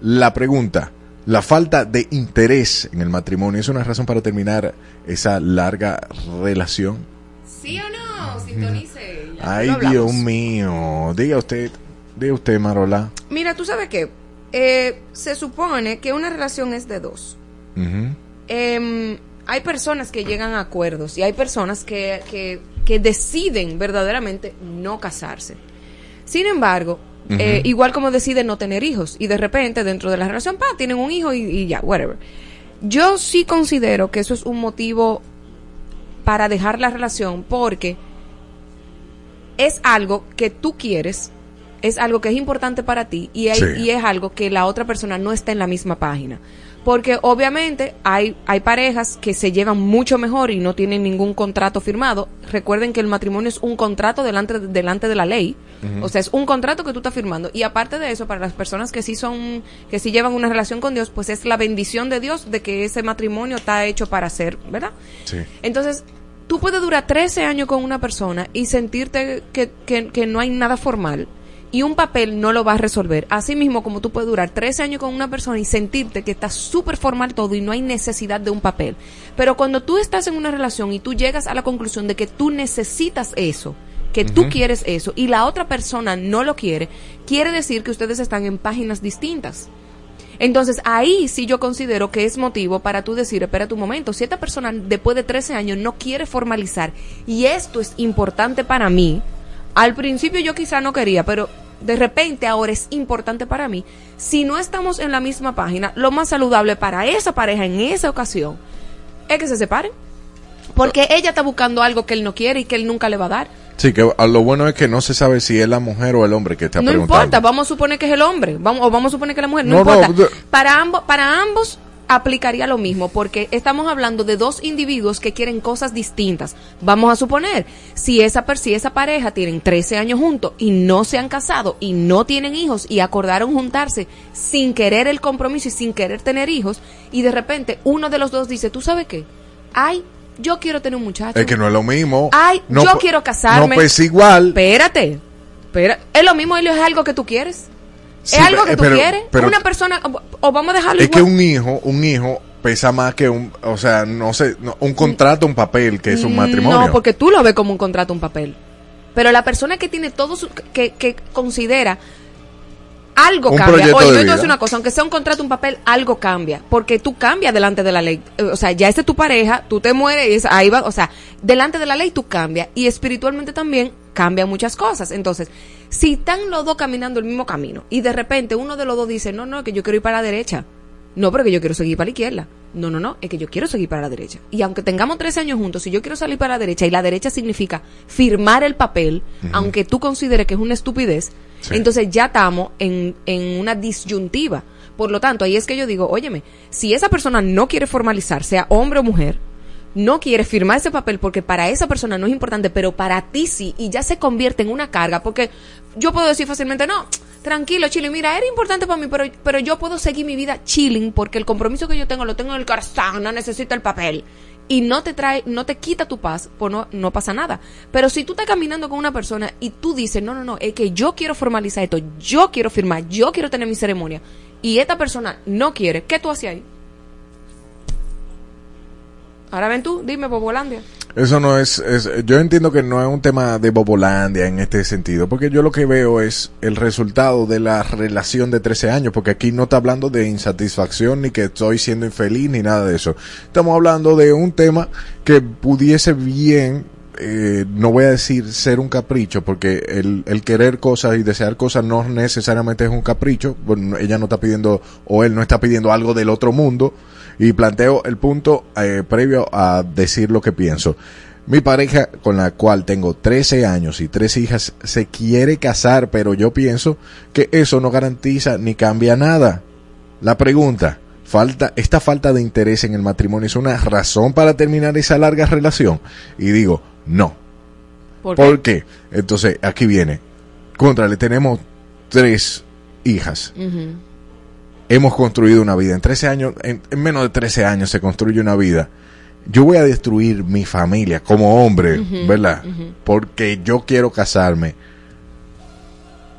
La pregunta, ¿la falta de interés en el matrimonio es una razón para terminar esa larga relación? ¿Sí o no? Sintonice. ya Ay. Dios mío. Diga usted, diga usted, Marola. Mira, tú sabes qué. Eh, se supone que una relación es de dos. Em, hay personas que llegan a acuerdos y hay personas que, que, que deciden verdaderamente no casarse. Sin embargo, eh, igual como deciden no tener hijos y de repente dentro de la relación, pa, tienen un hijo y, y ya, whatever. Yo sí considero que eso es un motivo para dejar la relación porque es algo que tú quieres, es algo que es importante para ti y, hay- Sí. y es algo que la otra persona no está en la misma página. Porque obviamente hay, hay parejas que se llevan mucho mejor y no tienen ningún contrato firmado. Recuerden que el matrimonio es un contrato delante, delante de la ley. O sea, es un contrato que tú estás firmando. Y aparte de eso, para las personas que sí son, que sí llevan una relación con Dios, pues es la bendición de Dios de que ese matrimonio está hecho para ser, ¿verdad? Sí. Entonces, tú puedes durar 13 años con una persona y sentirte que, que- que no hay nada formal y un papel no lo va a resolver. Así mismo como tú puedes durar 13 años con una persona y sentirte que está súper formal todo y no hay necesidad de un papel. Pero cuando tú estás en una relación y tú llegas a la conclusión de que tú necesitas eso, que tú quieres eso y la otra persona no lo quiere, quiere decir que ustedes están en páginas distintas. Entonces ahí sí yo considero que es motivo para tú decir, espera tu momento, si esta persona después de 13 años no quiere formalizar y esto es importante para mí, al principio yo quizá no quería, pero de repente ahora es importante para mí, si no estamos en la misma página, lo más saludable para esa pareja en esa ocasión es que se separen. Porque ella está buscando algo que él no quiere y que él nunca le va a dar. Sí, que a lo bueno es que no se sabe si es la mujer o el hombre que está No preguntando. importa, vamos a suponer que es el hombre, vamos, o vamos a suponer que es la mujer, no, No, no, importa. para ambos, para ambos aplicaría lo mismo, porque estamos hablando de dos individuos que quieren cosas distintas. Vamos a suponer, si esa, si esa pareja tienen 13 años juntos y no se han casado y no tienen hijos y acordaron juntarse sin querer el compromiso y sin querer tener hijos, y de repente uno de los dos dice, ¿tú sabes qué? Ay, yo quiero tener un muchacho. Es que no es lo mismo. Ay, No yo quiero casarme. No, pues igual. Espérate. Espera. Es lo mismo, Elio, es algo que tú quieres. Sí, es algo que tú pero- quieres. pero- Una persona, o, o vamos a dejarlo Es que un hijo, un hijo pesa más que un, o sea, no sé, no, un contrato, un papel, que es un matrimonio. No, porque tú lo ves como un contrato, un papel. Pero la persona que tiene todo su, que, que considera algo Un cambia. Oye, yo te voy a una cosa, aunque sea un contrato, un papel, algo cambia. Porque tú cambias delante de la ley. Eh, O sea, ya esa es tu pareja, tú te mueres, y es- ahí va, o sea, delante de la ley tú cambias. Y espiritualmente también cambian muchas cosas. Entonces, si están los dos caminando el mismo camino y de repente uno de los dos dice, no, no, que yo quiero ir para la derecha. No, pero que yo quiero seguir para la izquierda. No, no, no, es que yo quiero seguir para la derecha. Y aunque tengamos 13 años juntos, si yo quiero salir para la derecha y la derecha significa firmar el papel, aunque tú consideres que es una estupidez, Sí. entonces ya estamos en, en una disyuntiva. Por lo tanto, ahí es que yo digo, óyeme, si esa persona no quiere formalizar, sea hombre o mujer, no quiere firmar ese papel porque para esa persona no es importante, pero para ti sí, y ya se convierte en una carga, porque yo puedo decir fácilmente, no, tranquilo, chilling, mira, era importante para mí, pero, pero yo puedo seguir mi vida chilling porque el compromiso que yo tengo lo tengo en el corazón, no necesito el papel. Y no te trae, no te quita tu paz, pues no, no pasa nada. Pero si tú estás caminando con una persona y tú dices, no, no, no, es que yo quiero formalizar esto, yo quiero firmar, yo quiero tener mi ceremonia, y esta persona no quiere, ¿qué tú haces ahí? Ahora ven tú, dime, Bobolandia. Eso no es, es- yo entiendo que no es un tema de Bobolandia en este sentido, porque yo lo que veo es el resultado de la relación de 13 años, porque aquí no está hablando de insatisfacción ni que estoy siendo infeliz ni nada de eso. Estamos hablando de un tema que pudiese bien, eh, no voy a decir ser un capricho, porque el, el querer cosas y desear cosas no necesariamente es un capricho, bueno, ella no está pidiendo, o él no está pidiendo algo del otro mundo, y planteo el punto eh, previo a decir lo que pienso. Mi pareja con la cual tengo 13 años y tres hijas se quiere casar, pero yo pienso que eso no garantiza ni cambia nada. La pregunta, falta, esta falta de interés en el matrimonio es una razón para terminar esa larga relación. Y digo, no. ¿Por ¿Por qué? Entonces, aquí viene. Contra, le tenemos tres hijas. Hemos construido una vida. En 13 años, en, en menos de 13 años se construye una vida. Yo voy a destruir mi familia como hombre, ¿verdad? Porque yo quiero casarme.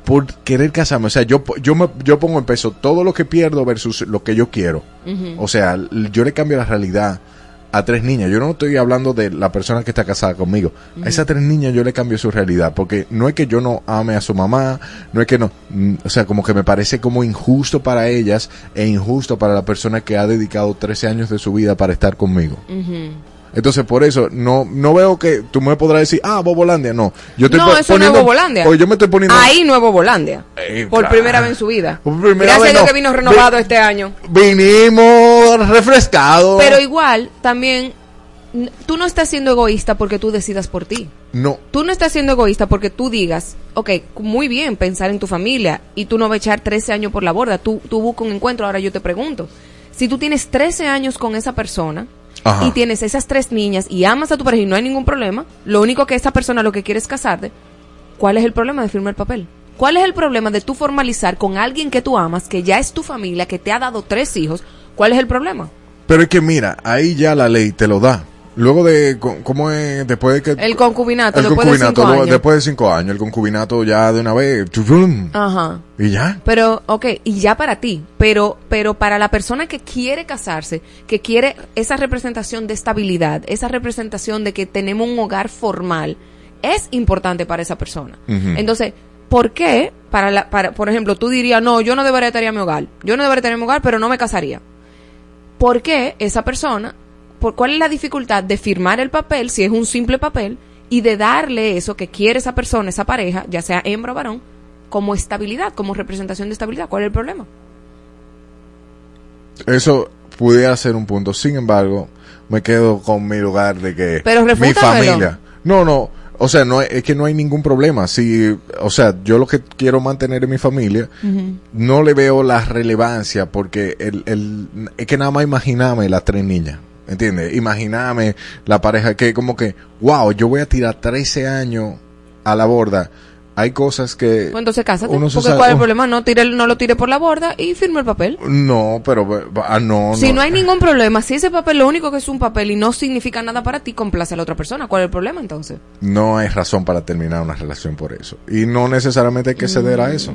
Por querer casarme. O sea, yo, yo, me, yo pongo en peso todo lo que pierdo versus lo que yo quiero. O sea, yo le cambio la realidad a tres niñas. Yo no estoy hablando de la persona que está casada conmigo. A esas tres niñas yo le cambio su realidad. Porque no es que yo no ame a su mamá, no es que no. mm, O sea, como que me parece como injusto para ellas e injusto para la persona que ha dedicado 13 años de su vida para estar conmigo. Entonces, por eso, no no veo que tú me podrás decir, ah, Bobolandia. No, yo estoy No, eso no es poniendo- Bobolandia. o yo me estoy poniendo. Ahí Nuevo Bolandia. Eh, por claro. primera vez en su vida. Por primera Gracias vez a Dios no. que vino renovado este año. Vinimos refrescados. Pero igual, también tú no estás siendo egoísta porque tú decidas por ti. No, Tú no estás siendo egoísta porque tú digas, ok, muy bien pensar en tu familia y tú no vas a echar 13 años por la borda. Tú, tú buscas un encuentro. Ahora yo te pregunto, si tú tienes 13 años con esa persona Ajá. y tienes esas tres niñas y amas a tu pareja y no hay ningún problema, lo único que esa persona lo que quiere es casarte, ¿cuál es el problema de firmar el papel? ¿Cuál es el problema de tú formalizar con alguien que tú amas, que ya es tu familia, que te ha dado tres hijos? ¿Cuál es el problema? pero es que mira, ahí ya la ley te lo da. Luego de, ¿cómo es? Después de que... El concubinato, el después concubinato, de cinco años. después de cinco años, el concubinato ya de una vez, Ajá. y ya. Pero, ok, y ya para ti, pero, pero para la persona que quiere casarse, que quiere esa representación de estabilidad, esa representación de que tenemos un hogar formal, es importante para esa persona. Entonces, ¿por qué? Para la, para, por ejemplo, tú dirías, no, yo no debería tener mi hogar, yo no debería tener mi hogar, pero no me casaría. ¿Por qué esa persona, por cuál es la dificultad de firmar el papel, si es un simple papel, y de darle eso que quiere esa persona, esa pareja, ya sea hembra o varón, como estabilidad, como representación de estabilidad? ¿Cuál es el problema? Eso pudiera ser un punto. Sin embargo, me quedo con mi lugar de que Pero mi familia. No, no. O sea, no es, es que no hay ningún problema. Si, o sea, yo lo que quiero mantener en mi familia, no le veo la relevancia porque el, el, es que nada más imaginame las tres niñas. ¿Entiendes? Imaginame la pareja que como que, wow, yo voy a tirar 13 años a la borda. Hay cosas que... Pues entonces cásate. uno Porque sabe- ¿cuál es el problema? No, tire, no lo tire por la borda y firme el papel. No, pero... ah, no, Si no hay ningún problema, si ese papel lo único que es un papel y no significa nada para ti, complace a la otra persona. ¿Cuál es el problema entonces? no hay razón para terminar una relación por eso. Y no necesariamente hay que ceder a eso.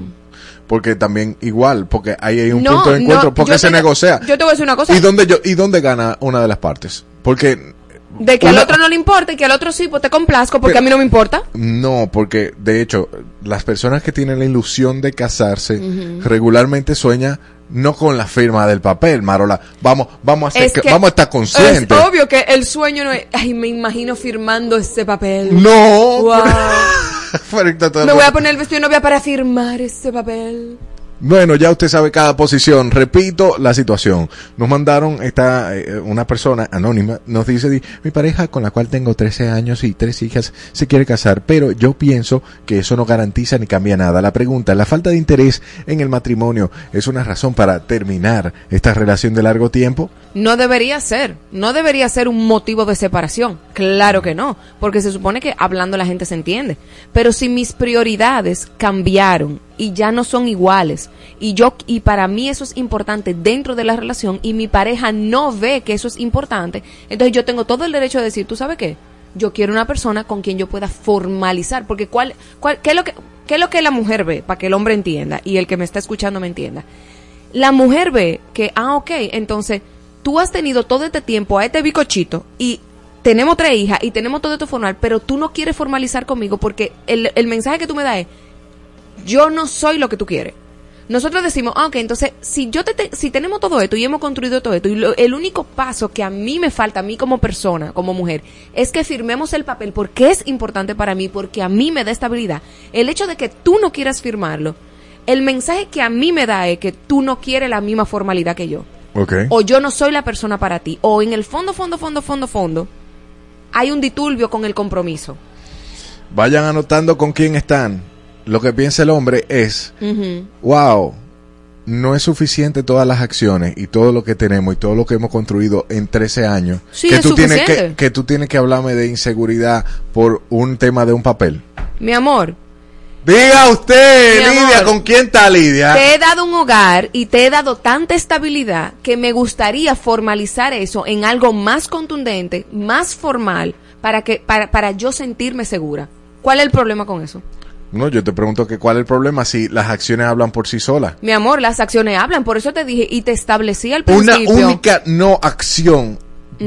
Porque también igual, porque ahí hay un No, punto de encuentro, no, porque se te- negocia. Yo te voy a decir una cosa. ¿Y dónde, yo, ¿Y dónde gana una de las partes? Porque De que una- al otro no le importa y que al otro sí, pues te complazco porque Pero- a mí no me importa. no, porque de hecho, las personas que tienen la ilusión de casarse regularmente sueñan no con la firma del papel, Marola. Vamos, vamos a hacer Es que, que vamos a estar conscientes. Es obvio que el sueño no es. Ay, me imagino firmando ese papel. No. Wow. Me voy a poner el vestido de novia para firmar ese papel. Bueno, ya usted sabe cada posición. Repito la situación. Nos mandaron esta eh, una persona anónima nos dice di, mi pareja con la cual tengo 13 años y tres hijas se quiere casar, pero yo pienso que eso no garantiza ni cambia nada. La pregunta, la falta de interés en el matrimonio es una razón para terminar esta relación de largo tiempo. No debería ser, no debería ser un motivo de separación. Claro que no, porque se supone que hablando la gente se entiende. Pero si mis prioridades cambiaron y ya no son iguales. Y yo y para mí eso es importante dentro de la relación y mi pareja no ve que eso es importante, entonces yo tengo todo el derecho de decir, ¿tú sabes qué? Yo quiero una persona con quien yo pueda formalizar, porque cuál, cuál qué es lo que qué es lo que la mujer ve para que el hombre entienda y el que me está escuchando me entienda. La mujer ve que, ah, ok, entonces tú has tenido todo este tiempo a este bicochito y tenemos tres hijas y tenemos todo esto formal, pero tú no quieres formalizar conmigo porque el, el mensaje que tú me das es, yo no soy lo que tú quieres. Nosotros decimos, ah, ok, entonces, si yo te, te- si tenemos todo esto y hemos construido todo esto, y lo- el único paso que a mí me falta, a mí como persona, como mujer, es que firmemos el papel porque es importante para mí, porque a mí me da estabilidad. El hecho de que tú no quieras firmarlo, el mensaje que a mí me da es que tú no quieres la misma formalidad que yo. O yo no soy la persona para ti. O en el fondo, fondo, fondo, fondo, fondo, hay un diturbio con el compromiso. Vayan anotando con quién están. Lo que piensa el hombre es, wow, no es suficiente todas las acciones y todo lo que tenemos y todo lo que hemos construido en 13 años. Sí, que es tú tienes que, que tú tienes que hablarme de inseguridad por un tema de un papel. Mi amor, Diga usted, Mi Lidia, amor. ¿con quién está Lidia? te he dado un hogar y te he dado tanta estabilidad que me gustaría formalizar eso en algo más contundente, más formal, para que para, para yo sentirme segura. ¿Cuál es el problema con eso? No, yo te pregunto que cuál es el problema si las acciones hablan por sí solas. Mi amor, las acciones hablan, por eso te dije y te establecí al Una principio. única no acción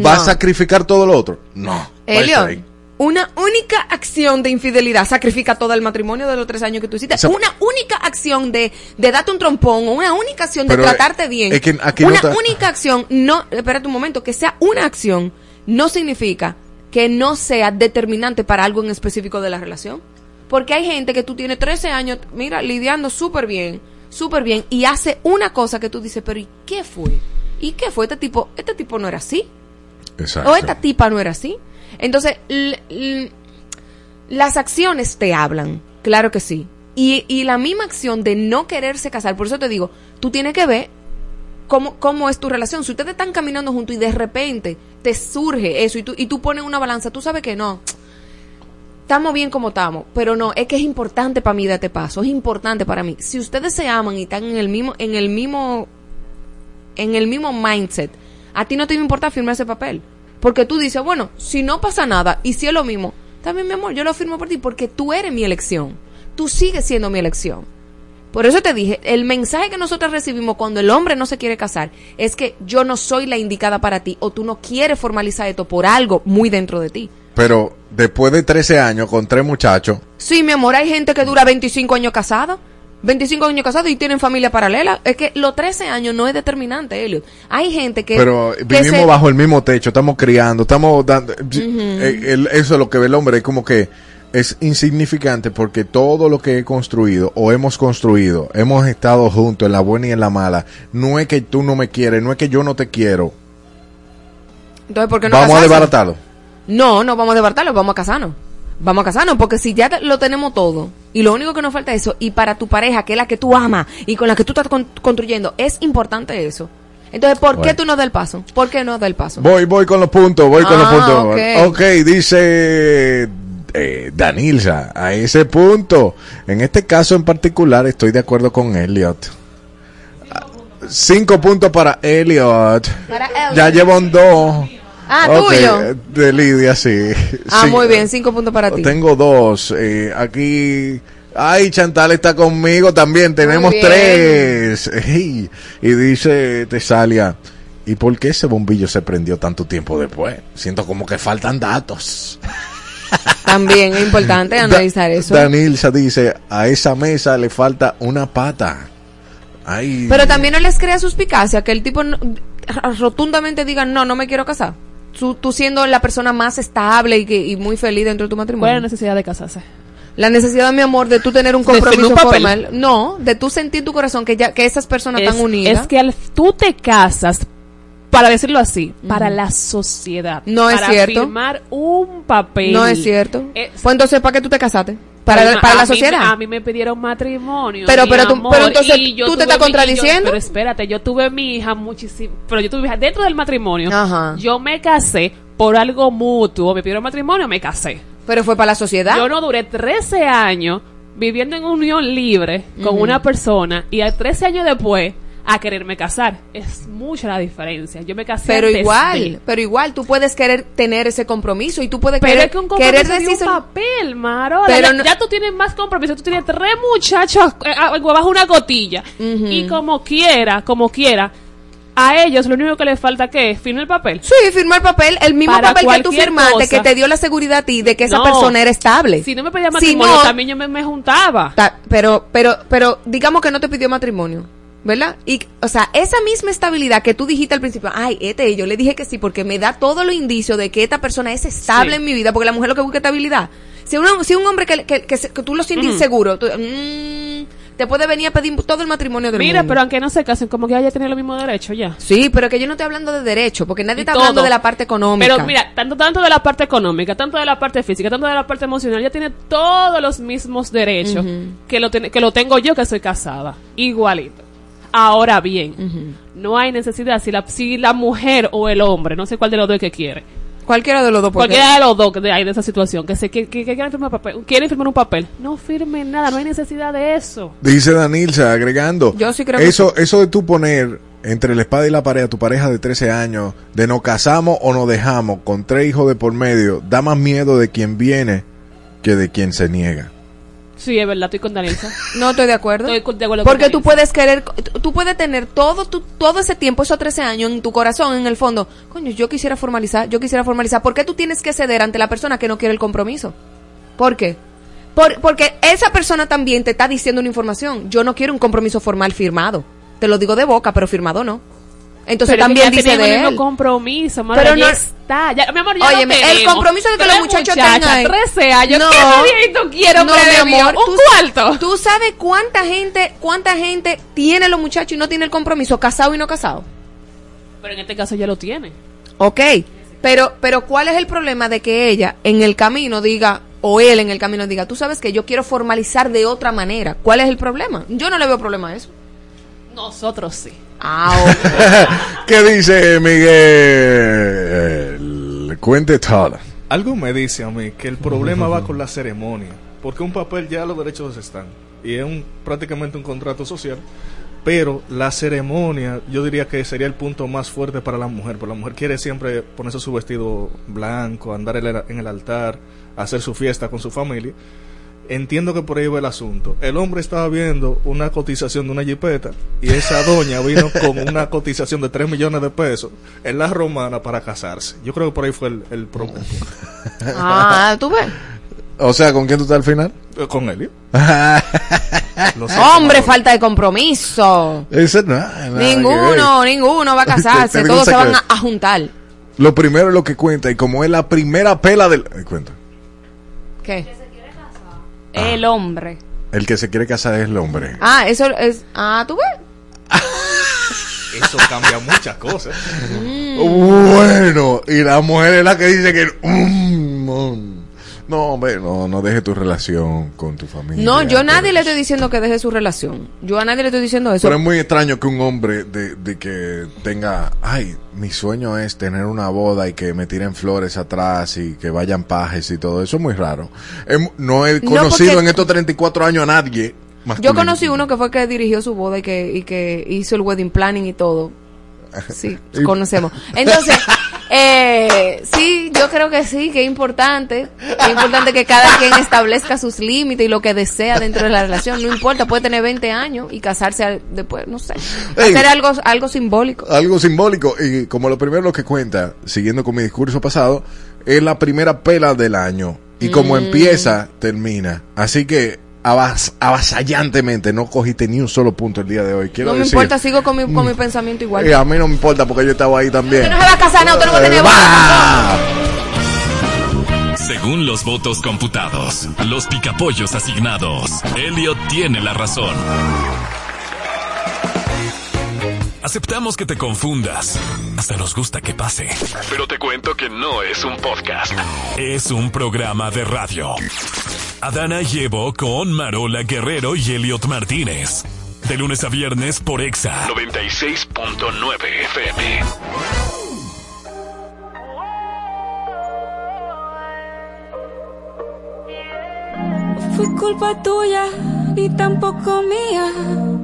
va a sacrificar todo lo otro. No. ahí. una única acción de infidelidad sacrifica todo el matrimonio de los tres años que tú hiciste. Una única acción de, de darte un trompón o una única acción de tratarte bien. es que aquí no una única acción, no, espérate un momento, que sea una acción no significa que no sea determinante para algo en específico de la relación. Porque hay gente que tú tienes 13 años, mira, lidiando súper bien, súper bien, y hace una cosa que tú dices, pero ¿y qué fue? ¿Y qué fue? Este tipo, este tipo no era así. Exacto. O esta tipa no era así. Entonces, las acciones te hablan, claro que sí. Y, y la misma acción de no quererse casar, por eso te digo, tú tienes que ver cómo, cómo es tu relación. Si ustedes están caminando juntos y de repente te surge eso y tú, y tú pones una balanza, tú sabes que no. Estamos bien como estamos, pero no, es que es importante para mí darte paso, es importante para mí. Si ustedes se aman y están en el mismo, en el mismo, en el mismo mindset, a ti no te va a importar firmar ese papel. Porque tú dices, bueno, si no pasa nada y si es lo mismo, también mi amor, yo lo firmo por ti porque tú eres mi elección. Tú sigues siendo mi elección. Por eso te dije, el mensaje que nosotros recibimos cuando el hombre no se quiere casar es que yo no soy la indicada para ti o tú no quieres formalizar esto por algo muy dentro de ti. Pero después de 13 años con tres muchachos, Sí, mi amor, hay gente que dura 25 años casada. 25 años casados y tienen familia paralela. Es que los 13 años no es determinante, Elliot. Hay gente que... pero que vivimos se- bajo el mismo techo, estamos criando, estamos dando... el- eso es lo que ve el hombre, es como que es insignificante porque todo lo que he construido o hemos construido, hemos estado juntos en la buena y en la mala, no es que tú no me quieres, no es que yo no te quiero. Entonces, ¿por qué no Vamos a desbaratarlo. No, no vamos a desbartarlo, vamos a casarnos. Vamos a casarnos, porque si ya lo tenemos todo, y lo único que nos falta es eso, y para tu pareja, que es la que tú amas, y con la que tú estás con- construyendo, es importante eso. Entonces, ¿por qué tú no das el paso? ¿Por qué no das el paso? Voy, voy con los puntos, voy con los Ah, puntos. ok. ok, dice eh, Danilza, a ese punto. En este caso en particular estoy de acuerdo con Elliot. Ah, Cinco puntos para Elliot. Para Elliot. Ya llevo un dos. Ah, Ok, tuyo. De Lidia, sí. Ah, Sí. muy bien, cinco puntos para ti. Tengo dos. eh, aquí. Ay, Chantal está conmigo también. Tenemos tres. Y dice Tesalia. ¿Y por qué ese bombillo se prendió tanto tiempo después? Siento como que faltan datos. También es importante analizar Da- eso. Danilza dice, a esa mesa le falta una pata. Ay. Pero también no les crea suspicacia que el tipo rotundamente diga, no, no me quiero casar. Tú, tú siendo la persona más estable y, que, y muy feliz dentro de tu ¿Cuál es matrimonio. la necesidad de casarse? La necesidad, mi amor, de tú tener un compromiso un formal. No, de tú sentir en tu corazón que ya que esas personas Es, están unidas. es que al, tú te casas, para decirlo así, para la sociedad. No es para cierto. firmar un papel. no es cierto. Es- pues entonces, ¿para qué tú te casaste? Para, para la mí- sociedad. a mí me pidieron matrimonio. Pero- pero tú- amor, pero entonces, ¿tú te estás yo- contradiciendo? pero espérate, yo tuve mi hija muchísimo. Pero yo tuve mi hija dentro del matrimonio. Ajá. Yo me casé por algo mutuo. Me pidieron matrimonio, me casé. Pero fue para la sociedad. Yo no duré 13 años viviendo en unión libre con una persona y a 13 años después a quererme casar. Es mucha la diferencia. Yo me casé pero antes igual, de- pero igual tú puedes querer tener ese compromiso y tú puedes Pero querer, es que un querer compromiso de un papel, Marola. Pero ya, no- ya tú tienes más compromiso. Tú tienes tres muchachos eh, bajo una gotilla. Y como quiera, como quiera, a ellos lo único que les falta que es firmar el papel. Sí, firmar papel, el mismo Para papel que tú firmaste cosa. que te dio la seguridad a ti de que esa No. persona era estable. Si no me pedía Si matrimonio, no- también yo me, me juntaba. Ta- pero, pero, pero, digamos que no te pidió matrimonio, ¿verdad? Y, o sea, esa misma estabilidad que tú dijiste al principio, ay, este, yo le dije que sí, porque me da todos los indicios de que esta persona es estable Sí. en mi vida, porque la mujer lo que busca es estabilidad. Si, uno, si un hombre que, que, que, tú lo sientes inseguro, tú, mm, te puede venir a pedir todo el matrimonio del Mira, mundo. pero aunque no se casen, como que haya tenido los mismos derechos ya. Sí, pero que yo no estoy hablando de derecho, porque nadie Y está todo. hablando de la parte económica. Pero mira, tanto, tanto de la parte económica, tanto de la parte física, tanto de la parte emocional, ella tiene todos los mismos derechos que, lo tiene- que lo tengo yo que soy casada. Igualito. Ahora bien, no hay necesidad, si la, si la mujer o el hombre, no sé cuál de los dos es que quiere, Cualquiera de los dos, cualquiera de los dos que de, hay de esa situación, que, se, que, que- que quieren, firmar papel, quieren firmar un papel, no firmen nada, no hay necesidad de eso. Dice Danilza, agregando. Yo sí creo que eso, eso de tú poner entre la espada y la pared a tu pareja de 13 años, de nos casamos o nos dejamos con tres hijos de por medio, da más miedo de quien viene que de quien se niega. Sí, es verdad, estoy con Danielsa. no estoy de acuerdo. Estoy de acuerdo con Porque tú puedes querer, tú puedes tener todo tu, todo ese tiempo, esos 13 años en tu corazón, en el fondo. Coño, yo quisiera formalizar, yo quisiera formalizar. ¿Por qué tú tienes que ceder ante la persona que no quiere el compromiso? ¿Por qué? Por- porque esa persona también te está diciendo una información. Yo no quiero un compromiso formal firmado. Te lo digo de boca, pero firmado no. Entonces Pero es que también ya dice de él. compromiso, madre, Pero ya no- está. Ya, mi amor, ya lo el compromiso de que los muchachos tengan ahí. 13 años. No. ¿Qué proyecto quiero No, mi amor, Un tú- cuarto. ¿Tú sabes cuánta gente, cuánta gente tiene los muchachos y no tiene el compromiso, casado y no casado? Pero en este caso ya lo tiene. Ok. Pero, pero ¿cuál es el problema de que ella en el camino diga, o él en el camino diga, tú sabes que yo quiero formalizar de otra manera? ¿Cuál es el problema? Yo no le veo problema a eso. Nosotros sí. Ah. ¿Qué dice Miguel? Cuente todo. Algo me dice a mí que el problema va con la ceremonia, porque un papel ya los derechos están y es un, prácticamente un contrato social, pero la ceremonia yo diría que sería el punto más fuerte para la mujer, porque la mujer quiere siempre ponerse su vestido blanco, andar en el altar, hacer su fiesta con su familia. Entiendo que por ahí va el asunto. El hombre estaba viendo una cotización de una jipeta y esa doña vino con una cotización de 3 millones de pesos en la romana para casarse. Yo creo que por ahí fue el, el problema. Ah, tú ves. O sea, ¿con quién tú estás al final? Eh, Con sé, Hombre, falta de compromiso. Ese no. Ninguno, ninguno va a Te- te casarse. Todos se van a, a juntar. Lo primero es lo que cuenta y como es la primera pela del... cuenta. ¿Qué? El hombre. El que se quiere casar es el hombre. Ah, eso es. Ah, tú ves. Eso cambia muchas cosas. Bueno, y la mujer es la que dice que... mm, mm. No, hombre, no, no deje tu relación con tu familia. No, yo a nadie le estoy diciendo que deje su relación. Yo a nadie le estoy diciendo eso. Pero es muy extraño que un hombre de, de que tenga, ay, mi sueño es tener una boda y que me tiren flores atrás y que vayan pajes y todo eso es muy raro. No he No, conocido porque- en estos 34 años a nadie. Yo conocí uno que fue que dirigió su boda y que, y que hizo el wedding planning y todo. Sí, conocemos. Entonces, eh, sí, yo creo que sí, que es importante. Que es importante que cada quien establezca sus límites y lo que desea dentro de la relación. No importa, puede tener 20 años y casarse al- después, no sé. Ey. Hacer algo, algo simbólico. Algo simbólico y como lo primero lo que cuenta, siguiendo con mi discurso pasado, es la primera pela del año y como Mm. empieza, termina. Así que avas- avasallantemente no cogiste ni un solo punto el día de hoy. Quiero No me decir, importa, sigo con mi, con mi pensamiento igual. eh, a mí no me importa porque yo estaba ahí también. Usted no se va a casar, no, usted no va a tener Eh, boda. va. Según los votos computados, los picapollos asignados, Elliot tiene la razón. Aceptamos que te confundas. Hasta nos gusta que pase. Pero te cuento que no es un podcast. Es un programa de radio. Adana llevo con Marola Guerrero y Elliot Martínez. De lunes a viernes por Exa. 96.9 FM. Fue culpa tuya y tampoco mía.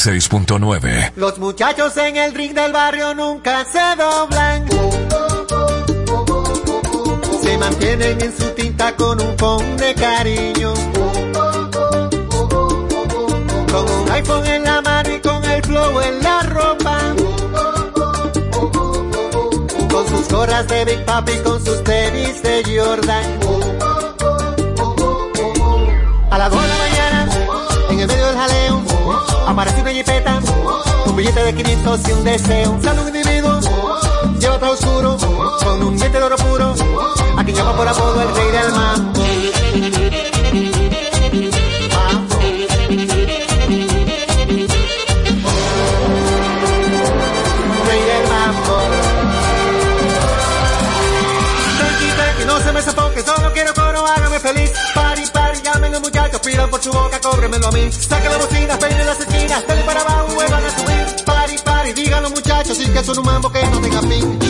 96.9. Los muchachos en el ring del barrio nunca se doblan. Se mantienen en su tinta con un phone de cariño. Con un iPhone en la mano y con el flow en la ropa. Con sus gorras de Big Papi, con sus tenis de Jordan. Aparece una jipeta, un billete de 500 y un deseo. Sale un individuo, lleva todo oscuro, con un diente de oro puro, a quien llama por apodo el rey del mambo. Su boca, cóbremelo a mí. Saca la bocina, peine las esquinas, dale para abajo, vuelvan a subir. Pari, pari, digan muchachos, sí que son un mambo que no tenga fin.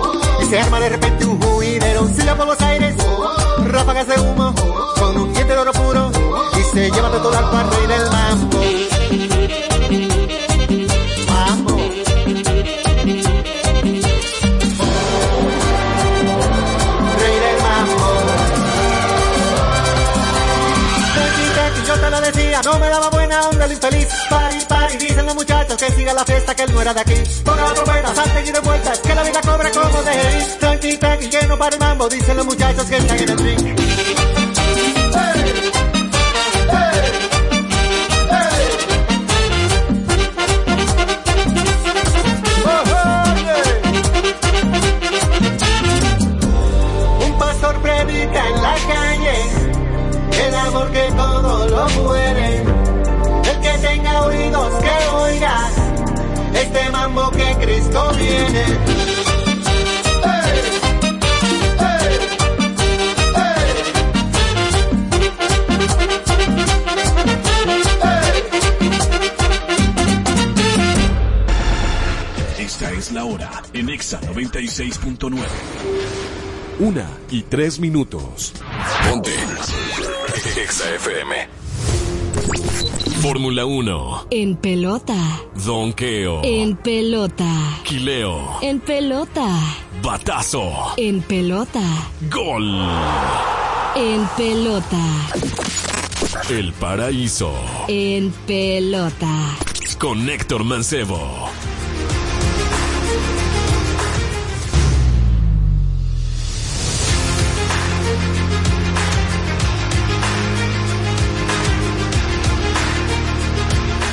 se arma de repente un juidero. Silla por los aires, ráfagas de humo, con un diente de oro puro y se lleva todo al cual rey del mambo. Rey del mambo. Tranqui, tranqui, yo te lo decía, no me daba buena onda el infeliz. Pari, dicen los muchachos que siga la fiesta, que él no era de aquí. Ponga la trompeta, salte y de vueltas, que la vida cobra como de ir. Tranqui, tranqui, que no para el mambo, dicen los muchachos que están en el ring. En la calle el amor que todo lo puede. Este mambo que Cristo viene. Esta es la hora en Exa 96.9. Una y tres minutos. Ponte. Exa FM. Fórmula 1. En pelota. Donqueo. En pelota. Quileo. En pelota. Batazo. En pelota. Gol. En pelota. El paraíso. En pelota. Con Héctor Mancebo.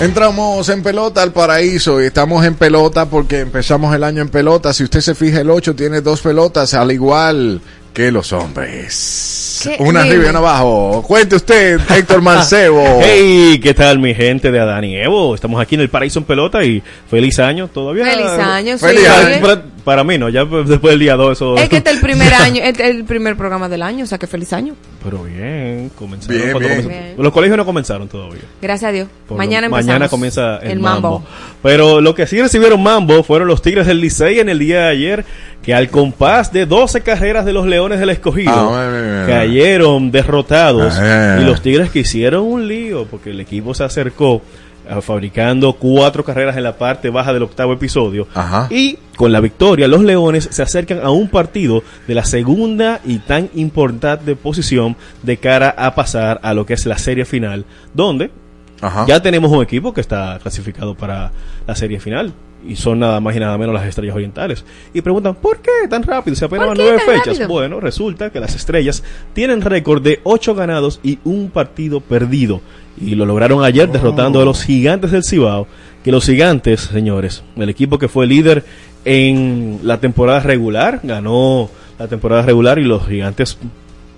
Entramos en pelota al paraíso y estamos en pelota porque empezamos el año en pelota. Si usted se fija, el 8 tiene dos pelotas, al igual que los hombres. ¿Qué? Una arriba y una abajo. Cuente usted, Héctor Mancebo. Hey, ¿qué tal mi gente de Adán y Evo? Estamos aquí en el Paraíso en Pelota y feliz año todavía. Feliz año, sí. Feliz año. Para, mí no, ya después del día 2 eso... Es que este es el primer año, este es el primer programa del año, o sea que feliz año. Pero bien, comenzaron. Bien, cuando bien. Los colegios no comenzaron todavía. Gracias a Dios. Por mañana lo- empezamos. mañana comienza el, el mambo. mambo. Pero lo que sí recibieron mambo fueron los Tigres del Licey en el día de ayer, que al compás de 12 carreras de los Leones del Escogido, Ah, cayeron derrotados Ah. y los Tigres que hicieron un lío porque el equipo se acercó fabricando cuatro carreras en la parte baja del octavo episodio. Ajá. Y con la victoria, los Leones se acercan a un partido de la segunda y tan importante posición de cara a pasar a lo que es la serie final, donde Ajá. ya tenemos un equipo que está clasificado para la serie final. Y son nada más y nada menos las estrellas orientales. Y preguntan, ¿por qué tan rápido? Se apenas ¿Por qué nueve fechas. rápido? Bueno, resulta que las estrellas tienen récord de ocho ganados y un partido perdido. Y lo lograron ayer derrotando a los gigantes del Cibao. Que los gigantes, señores, el equipo que fue líder en la temporada regular, ganó la temporada regular y los gigantes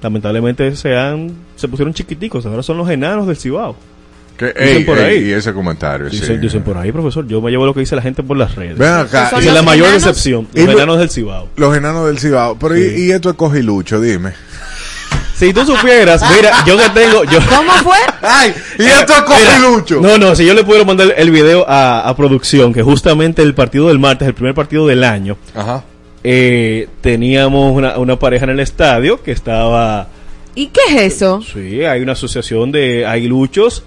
lamentablemente se han se pusieron chiquiticos, ahora son los enanos del Cibao. Que- Dicen ey, por ey, ahí. y ese comentario, sí. Dicen, dicen por ahí, profesor. Yo me llevo lo que dice la gente por las redes. Ven acá. Esa ¿y es la mayor enanos? decepción. ¿Y Los lo- enanos del Cibao. Los enanos del Cibao. Pero y, y esto es cogilucho, dime. Si tú supieras, mira, yo que tengo. Yo, ¿Cómo fue? ¡Ay! Y esto es Mira, cogilucho. No, no, si yo le pudiera mandar el video a, a producción, que justamente el partido del martes, el primer partido del año, Ajá. eh, teníamos una, una pareja en el estadio que estaba. ¿Y qué es eso? Sí, hay una asociación de aguiluchos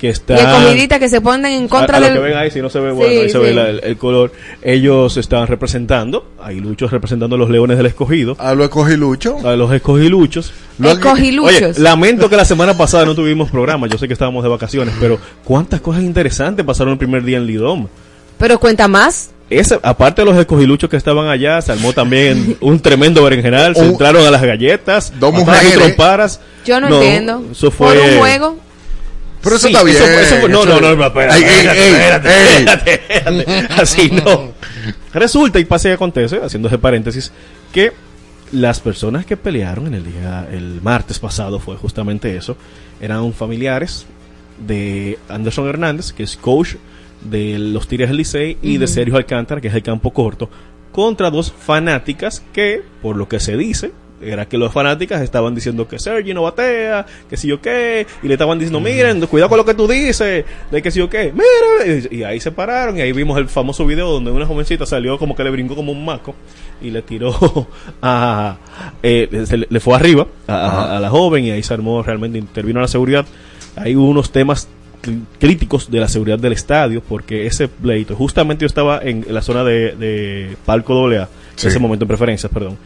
que Y está. escogidita que se ponen en contra a, a lo que ven ahí, si no se ve, bueno, Sí, ahí se ve la- el, el color. Ellos estaban representando, aguiluchos representando a los leones del escogido. A los escogiluchos. A los escogiluchos. Escogiluchos. Oye, lamento que la semana pasada no tuvimos programa. Yo sé que estábamos de vacaciones, pero cuántas cosas interesantes pasaron el primer día en Lidom. Pero cuenta más. Ese, aparte de los escogiluchos que estaban allá, se armó también un tremendo berenjenal, se entraron a las galletas, Dos mujeres. Yo no, entiendo. Eso fue Por un juego. Pero eso Sí, está bien. eso fue- eso fue- no, eso- no, no, espérate, espérate, espérate, espérate. Así no. Resulta y pasa y acontece, haciendo ese paréntesis, que las personas que pelearon en el día, el martes pasado, fue justamente eso, eran familiares de Anderson Hernández, que es coach de los Tigres del Licey, y de. Sergio Alcántara, que es el campo corto, contra dos fanáticas que, por lo que se dice, era que los fanáticas estaban diciendo que Sergio no batea, que si yo qué, y le estaban diciendo, miren, cuidado con lo que tú dices, de que si yo qué, mira, y, ahí se pararon, y ahí vimos el famoso video donde una jovencita salió como que le brincó como un maco, y le tiró a, eh, se le, le fue arriba a, a- Ajá. a la joven, y ahí se armó, realmente intervino la seguridad, hay unos temas cr- críticos de la seguridad del estadio porque ese pleito justamente yo estaba en la zona de, de palco AA en Sí. ese momento en preferencias perdón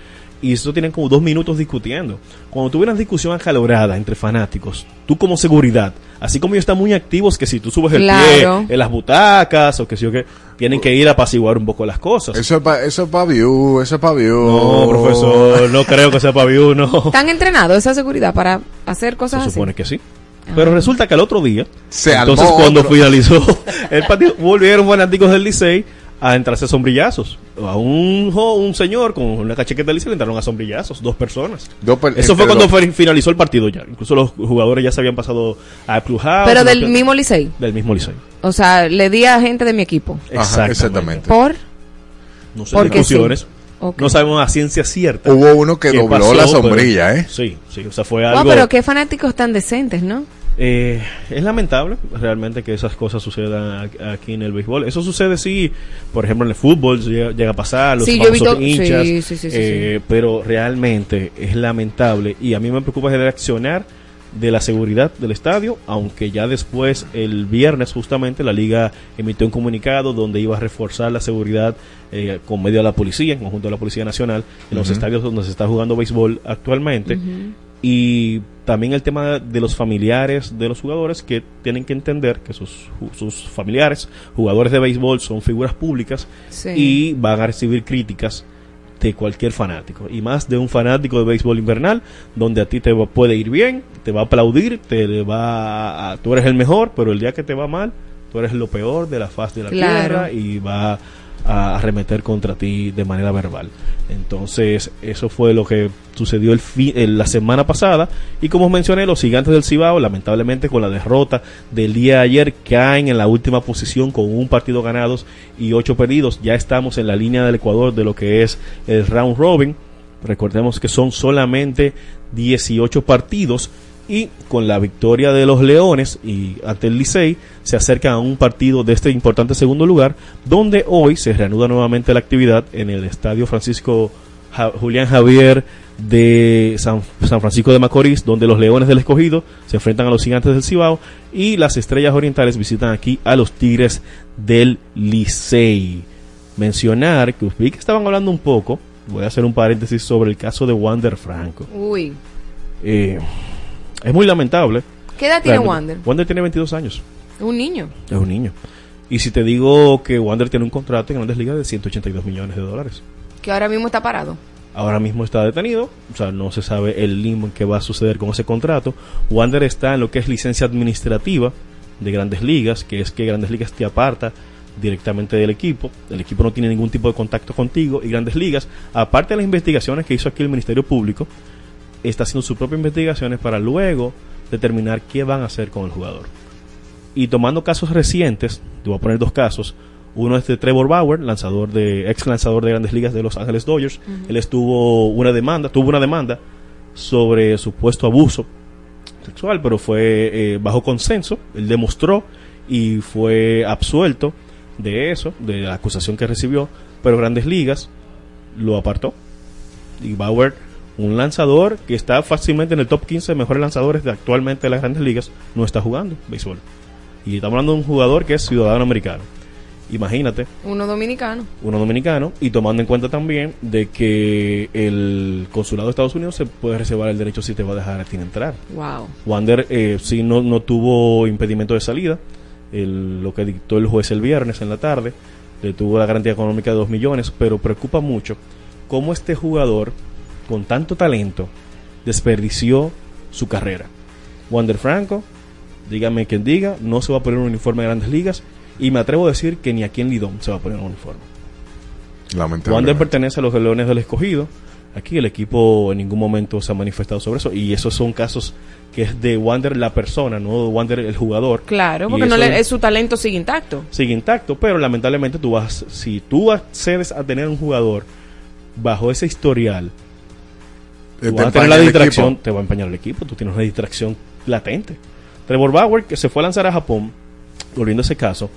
y eso tienen como dos minutos discutiendo cuando tuve una discusión acalorada entre fanáticos tú como seguridad así como ellos están muy activos que si tú subes el Claro. pie en las butacas o que si o qué tienen que ir a apaciguar un poco las cosas Eso es para eso es pa view, eso es para view. no profesor no creo que sea para view no ¿Están entrenados esa seguridad para hacer Se cosas así? supone que sí. Pero resulta que al otro día, Se entonces cuando otro. finalizó el partido, volvieron fanáticos del Licey a entrarse a sombrillazos. A un, jo- un señor con una cachequeta del Licey le entraron a sombrillazos, dos personas. Dos per- Eso fue cuando dos. finalizó el partido ya. Incluso los jugadores ya se habían pasado a Clubhouse. Pero no del mismo Licey. Del mismo Licey. O sea, le di a gente de mi equipo. Ajá, Exactamente. exactamente. ¿Por? No sé, Porque discusiones. sí. No sabemos a ciencia cierta. Hubo uno que dobló pasó, la pero- sombrilla, ¿eh? Sí, sí. O sea, fue No, algo... pero qué fanáticos tan decentes, ¿no? Eh, es lamentable realmente que esas cosas sucedan aquí en el béisbol. Eso sucede sí, por ejemplo en el fútbol llega, llega a pasar, los Sí, visto- hinchas, sí, sí, eh, pero realmente es lamentable y a mí me preocupa el accionar de la seguridad del estadio, aunque ya después el viernes justamente la liga emitió un comunicado donde iba a reforzar la seguridad eh, con medio de la policía, en conjunto de la Policía Nacional, en los estadios donde se está jugando béisbol actualmente. Y también el tema de los familiares de los jugadores que tienen que entender que sus, sus familiares, jugadores de béisbol, son figuras públicas Sí. y van a recibir críticas de cualquier fanático. Y más de un fanático de béisbol invernal, donde a ti te va- puede ir bien, te va a aplaudir, te va a- tú eres el mejor, pero el día que te va mal, tú eres lo peor de la faz de la Claro. tierra y va a arremeter contra ti de manera verbal. Entonces, eso fue lo que sucedió el fi- el- la semana pasada. Y como mencioné, los gigantes del Cibao, lamentablemente con la derrota del día de ayer, caen en la última posición con un partido ganados y ocho perdidos. Ya estamos en la línea del Ecuador de lo que es el round robin. Recordemos que son solamente 18 partidos y con la victoria de los Leones y ante el Licey se acercan a un partido de este importante segundo lugar donde hoy se reanuda nuevamente la actividad en el estadio Francisco Ja- Julián Javier de San, San Francisco de Macorís, donde los Leones del Escogido se enfrentan a los Gigantes del Cibao y las Estrellas Orientales visitan aquí a los Tigres del Licey. Mencionar que vi que estaban hablando un poco, voy a hacer un paréntesis sobre el caso de Wander Franco. Uy. Eh, es muy lamentable. ¿Qué edad tiene. Wander? Wander tiene 22 años. Un niño. Es un niño. Y si te digo que Wander tiene un contrato en Grandes Ligas de 182 millones de dólares. Que ahora mismo está parado. Ahora mismo está detenido, o sea, no se sabe el limbo en que va a suceder con ese contrato. Wander está en lo que es licencia administrativa de Grandes Ligas, que es que Grandes Ligas te aparta directamente del equipo. El equipo no tiene ningún tipo de contacto contigo y Grandes Ligas, aparte de las investigaciones que hizo aquí el Ministerio Público, está haciendo sus propias investigaciones para luego determinar qué van a hacer con el jugador. Y tomando casos recientes, te voy a poner dos casos. Uno es de Trevor Bauer, lanzador de ex lanzador de Grandes Ligas de Los Ángeles Dodgers. Él estuvo una demanda, tuvo una demanda sobre supuesto abuso sexual, pero fue eh, bajo consenso. Él demostró y fue absuelto de eso, de la acusación que recibió. Pero Grandes Ligas lo apartó. Y Bauer, un lanzador que está fácilmente en el top 15 de mejores lanzadores de actualmente de las Grandes Ligas, no está jugando béisbol. Y estamos hablando de un jugador que es ciudadano americano. Imagínate, Uno dominicano. uno dominicano, y tomando en cuenta también de que el consulado de Estados Unidos se puede reservar el derecho si te va a dejar a ti entrar. Wow. Wander eh, sí no, no tuvo impedimento de salida, el- lo que dictó el juez el viernes en la tarde, le tuvo la garantía económica de 2 millones, pero preocupa mucho cómo este jugador con tanto talento desperdició su carrera. Wander Franco, dígame quien diga, no se va a poner un uniforme de grandes ligas y me atrevo a decir que ni aquí en Lidón se va a poner un uniforme. Lamentable. Wander pertenece a los Leones del Escogido. Aquí el equipo en ningún momento se ha manifestado sobre eso. Y esos son casos que es de Wander la persona, no de Wander el jugador. Claro, porque no le, es su talento sigue intacto. sigue intacto, pero lamentablemente tú vas, si tú accedes a tener un jugador bajo ese historial, vas a tener empaña la distracción, te va a empañar el equipo, tú tienes una distracción latente. Trevor Bauer, que se fue a lanzar a Japón, volviendo a ese caso,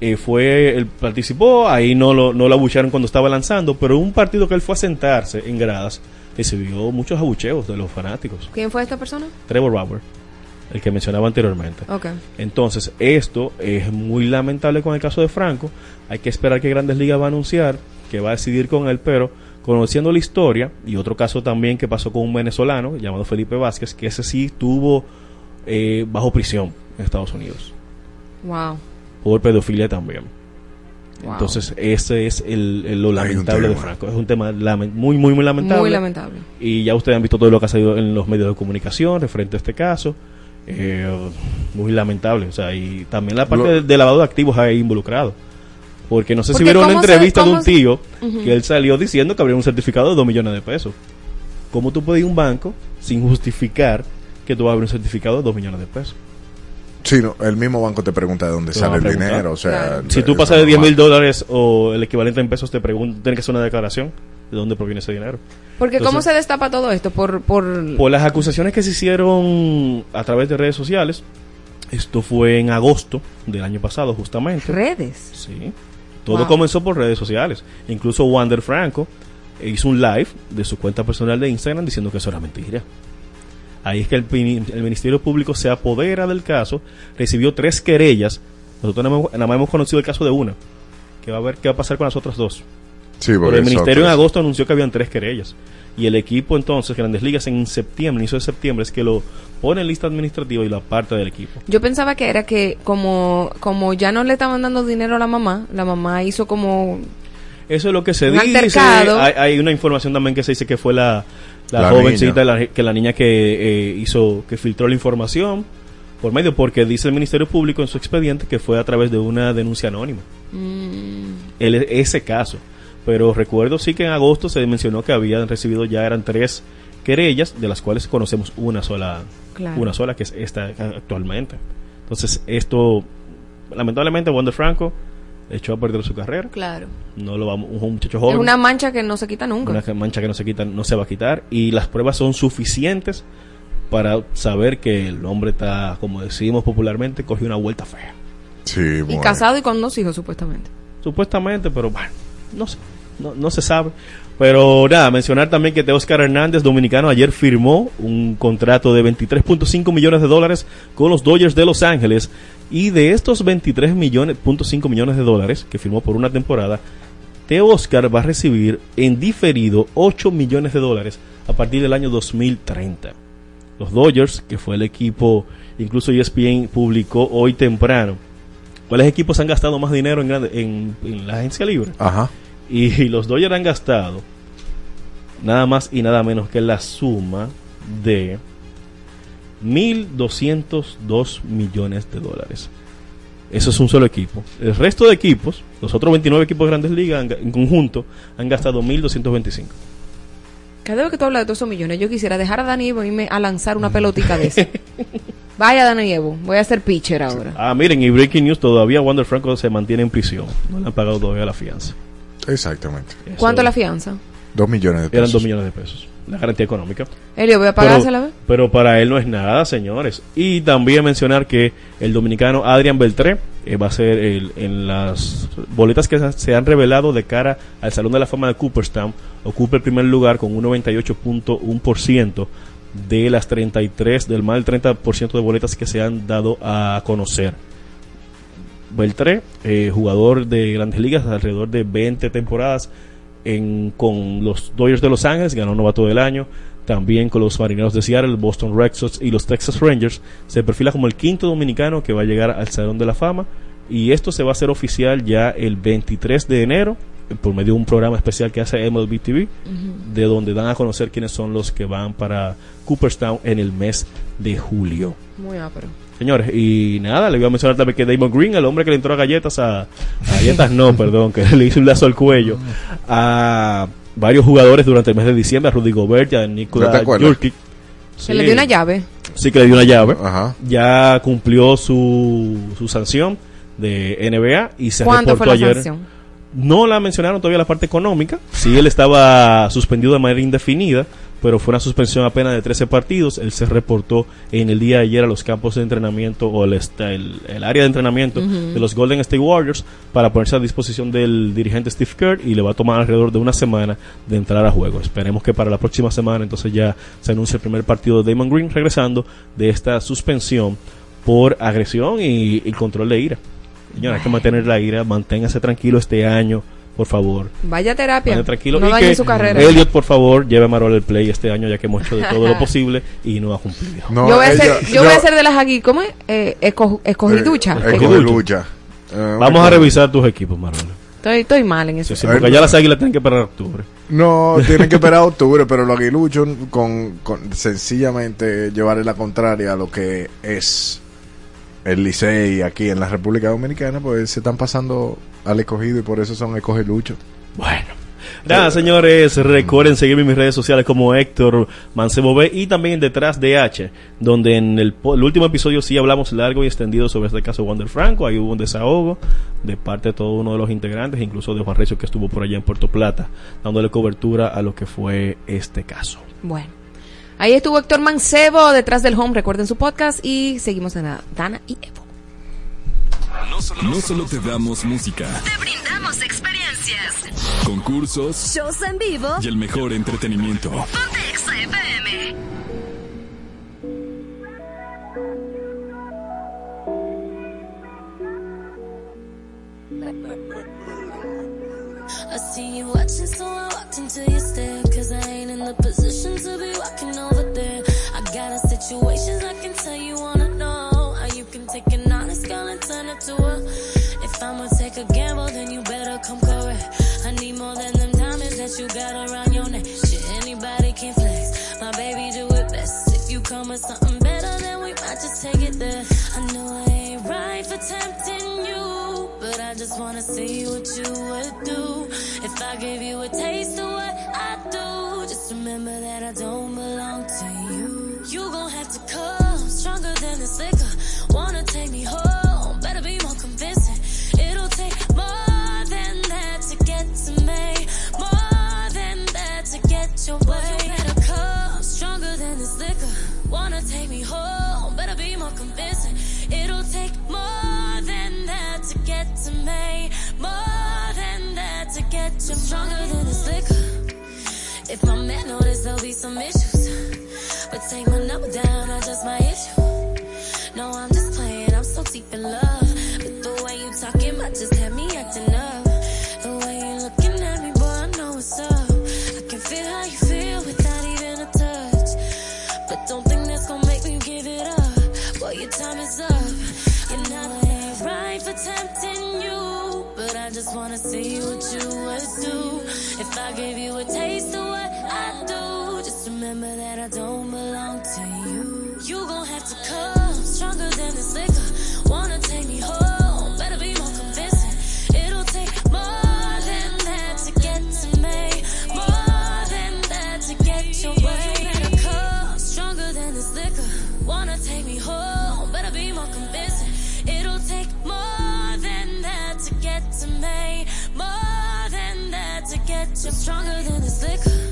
eh, fue, él participó, ahí no lo, no lo abuchearon cuando estaba lanzando, pero un partido que él fue a sentarse en gradas, recibió muchos abucheos de los fanáticos. ¿Quién fue esta persona? Trevor Bauer, el que mencionaba anteriormente. Ok. Entonces, esto es muy lamentable con el caso de Franco. Hay que esperar que Grandes Ligas va a anunciar que va a decidir con él, pero conociendo la historia, y otro caso también que pasó con un venezolano llamado Felipe Vázquez, que ese sí tuvo eh, bajo prisión en Estados Unidos, Wow. por pedofilia también. Wow. Entonces, ese es el, el- lo lamentable de. Franco. Es un tema muy, muy, muy lamentable. Muy lamentable. Y ya ustedes han visto todo lo que ha salido en los medios de comunicación referente a este caso. Eh, muy lamentable. O sea, y también la parte Lo- de, de lavado de activos ahí involucrado. Porque no sé si vieron una ¿cómo se- entrevista de un se- tío que él salió diciendo que habría un certificado de 2 millones de pesos. ¿Cómo tú puedes ir a un banco sin justificar que tú vas a abrir un certificado de 2 millones de pesos? Sí, no, el mismo banco te pregunta de dónde Te sale el dinero. O sea, Claro. Si tú eso pasas de es 10 mil dólares o el equivalente en pesos, te preguntan, tienes que hacer una declaración de dónde proviene ese dinero. Porque ¿cómo se destapa todo esto? Por, por... Por las acusaciones que se hicieron a través de redes sociales, esto fue en agosto del año pasado justamente. redes. Sí. Todo Wow. comenzó por redes sociales. Incluso Wander Franco hizo un live de su cuenta personal de Instagram diciendo que eso era mentira. Ahí es que el, el Ministerio Público se apodera del caso, recibió tres querellas. Nosotros nada más, nada más hemos conocido el caso de una. Que va a ver qué va a pasar con las otras dos. Sí, Pero el ministerio en agosto anunció que habían tres querellas. Y el equipo entonces, Grandes Ligas, en septiembre, inicio de septiembre, es que lo pone en lista administrativa y lo aparta del equipo. Yo pensaba que era que como, como ya no le estaban dando dinero a la mamá, la mamá hizo como... Eso es lo que se Un dice. Hay, hay una información también que se dice que fue la, la, La jovencita, la- que la niña que eh, hizo, que filtró la información por medio, porque dice el Ministerio Público en su expediente que fue a través de una denuncia anónima. mm, El- ese caso. Pero recuerdo sí que en agosto se mencionó que habían recibido ya eran tres querellas, de las cuales conocemos una sola, Claro. una sola que es esta actualmente. Entonces esto, lamentablemente, Wander Franco echó a perder su carrera. claro. No lo vamos, un muchacho joven. Es una mancha que no se quita nunca. Una mancha que no se quita, no se va a quitar. Y las pruebas son suficientes para saber que el hombre está, como decimos popularmente, cogió una vuelta fea. Sí, Y bueno. casado y con dos hijos, supuestamente. Supuestamente, pero bueno, no sé. no, no se sabe. Pero nada, mencionar también que Oscar Hernández, dominicano, ayer firmó un contrato de 23.5 millones de dólares con los Dodgers de Los Ángeles. Y de estos 23 millones, millones de dólares que firmó por una temporada, Teo Oscar va a recibir en diferido 8 millones de dólares a partir del año 2030. Los Dodgers, que fue el equipo, incluso ESPN publicó hoy temprano, ¿cuáles equipos han gastado más dinero en, en, en la agencia libre? Ajá. Y los Dodgers han gastado nada más y nada menos que la suma de 1.202 millones de dólares. Eso es un solo equipo. El resto de equipos, los otros 29 equipos de grandes ligas han en conjunto, han gastado 1.225. Cada vez que tú hablas de todos esos millones, yo quisiera dejar a Dani Evo irme a lanzar una pelotica de eso. Vaya, Dani Evo, voy a ser pitcher ahora. Ah, miren, y Breaking News, todavía Wander Franco se mantiene en prisión. No le han pagado todavía la fianza. Exactamente. ¿Cuánto la fianza? Dos millones de pesos. Eran 2 millones de pesos. La garantía económica. Elio, voy a pagársela. Pero, pero para él no es nada, señores. Y también mencionar que el dominicano Adrian Beltré eh, va a ser el- en las boletas que se- se han revelado de cara al Salón de la Fama de Cooperstown. Ocupa el primer lugar con un 98.1% de las 33, del más del 30% de boletas que se han dado a conocer. Beltré, eh, jugador de grandes ligas, alrededor de 20 temporadas en, con los Dodgers de Los Ángeles, ganó novato del año, también con los Marineros de Seattle, Boston Red Sox y los Texas Rangers. Se perfila como el quinto dominicano que va a llegar al Salón de la Fama y esto se va a hacer oficial ya el 23 de enero por medio de un programa especial que hace MLB TV, de donde dan a conocer quiénes son los que van para Cooperstown en el mes de julio. Muy ápero. Señores, y nada, le voy a mencionar también que Damon Green, el hombre que le entró a galletas a, a galletas no, perdón, que le hizo un lazo al cuello a varios jugadores durante el mes de diciembre, a Rudy Gobert y a ¿No te Nikola? Jurkic. Que le dio una llave. Sí, que le dio una llave. Ajá. Ya cumplió su, su sanción de NBA y se ¿Cuánto reportó fue la ayer. sanción? No la mencionaron todavía la parte económica. Sí, él estaba suspendido de manera indefinida, pero fue una suspensión apenas de 13 partidos. Él se reportó en el día de ayer a los campos de entrenamiento o el, el, el área de entrenamiento de los Golden State Warriors para ponerse a disposición del dirigente Steve Kerr y le va a tomar alrededor de una semana de entrar a juego. Esperemos que para la próxima semana entonces ya se anuncie el primer partido de Damon Green regresando de esta suspensión por agresión y, y control de ira. Señora, hay que mantener la ira, manténgase tranquilo este año, por favor. Vaya terapia. Vaya tranquilo. No y dañe que su carrera. Elliot, por favor, lleve a Marol el play este año, ya que hemos hecho de todo lo posible y no ha cumplido. yo voy a ser, yo voy a ser de las aquí, ¿cómo es? Eh, esco- escogiducha. Escogiducha. Eh, Vamos a revisar tus equipos, Marol. Estoy, estoy mal en eso. Sí, porque ya las águilas tienen que esperar octubre. No, tienen que esperar a octubre, pero los aguiluchos con, con sencillamente llevarle la contraria a lo que es el Licey aquí en la República Dominicana, pues se están pasando al escogido y por eso son escogiluchos. Bueno. Nada, señores, recuerden seguirme en mis redes sociales como Héctor Mancebo B y también detrás de H, donde en el, último episodio sí hablamos largo y extendido sobre este caso de Wander Franco. Ahí hubo un desahogo de parte de todo uno de los integrantes, incluso de Juan Recio que estuvo por allá en Puerto Plata, dándole cobertura a lo que fue este caso. Bueno. Ahí estuvo Héctor Mancebo detrás del home. Recuerden su podcast y seguimos en la Dana y Evo. No solo te damos música, Te brindamos experiencias. concursos Shows en vivo. y el mejor entretenimiento. Ponte Exa FM. I see you watching, so I walked into your stare. Cause I ain't in the position to be walking over there. I got a situation I can tell you wanna know. How you can take an honest girl and turn her to a. If I'ma take a gamble, then you better come correct. I need more than them diamonds that you got around your neck. Shit, anybody can flex. My baby do it best. If you come with something better, then we might just take it there. I know I ain't right for tempting you, but I just wanna see what you would do. If I gave you a taste of what I do, just remember that I don't belong to you. You gon' have to come stronger than this liquor. Wanna take me home, better be more convincing. It'll take more than that to get to me, more than that to get your way. You better come stronger than this liquor. Wanna take me home, better be more convincing. It'll take more than that to get to me, more than that to get you. Stronger than this liquor. If my man notice, there'll be some issues. Number down, I just my issue. No, I'm just playing, I'm so deep in love. But the way you talking might just have me acting up. The way you looking at me, boy, I know what's up. I can feel how you feel without even a touch. But don't think that's gonna make me give it up. Boy, your time is up. You're not right for tempting you. But I just wanna see what you would do. If I gave you a taste of what I do, remember that I don't belong to you. You gon' have to come stronger than this liquor. Wanna take me home, better be more convincing. It'll take more than that to get to me. More than that to get your way. You better come stronger than this liquor. Wanna take me home, better be more convincing. It'll take more than that to get to me. More than that to get you stronger than this liquor.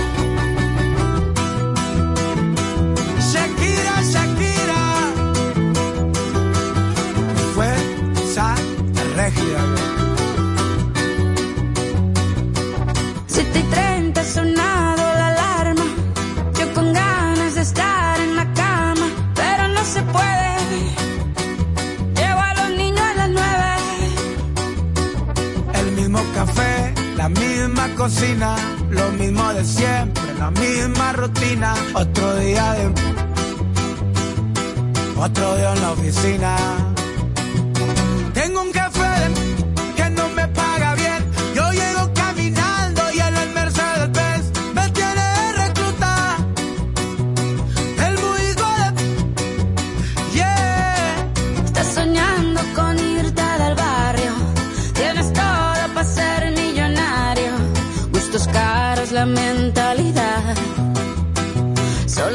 Llevo a los niños a las nueve. El mismo café, la misma cocina, lo mismo de siempre, la misma rutina. Otro día de. Otro día en la oficina.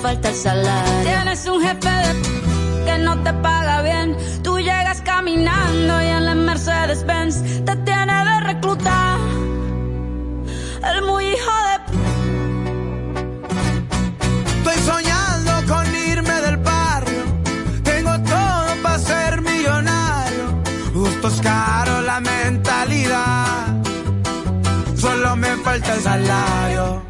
falta el salario. Tienes un jefe de que no te paga bien. Tú llegas caminando y en la Mercedes Benz te tiene de reclutar. El muy hijo de Estoy soñando con irme del barrio. Tengo todo para ser millonario. Gustos caros, la mentalidad. Solo me falta el salario.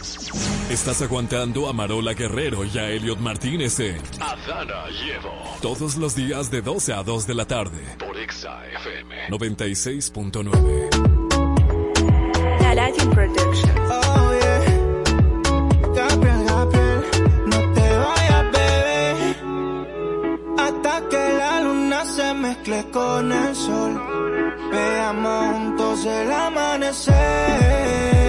Estás aguantando a Marola Guerrero y a Elliot Martínez en Adana Llevo. Todos los días de 12 a 2 de la tarde. Por Exa FM 96.9. Aladdin Productions. Oh, no te vayas, bebé. Hasta que la luna se mezcle con el sol. Veamos juntos el amanecer.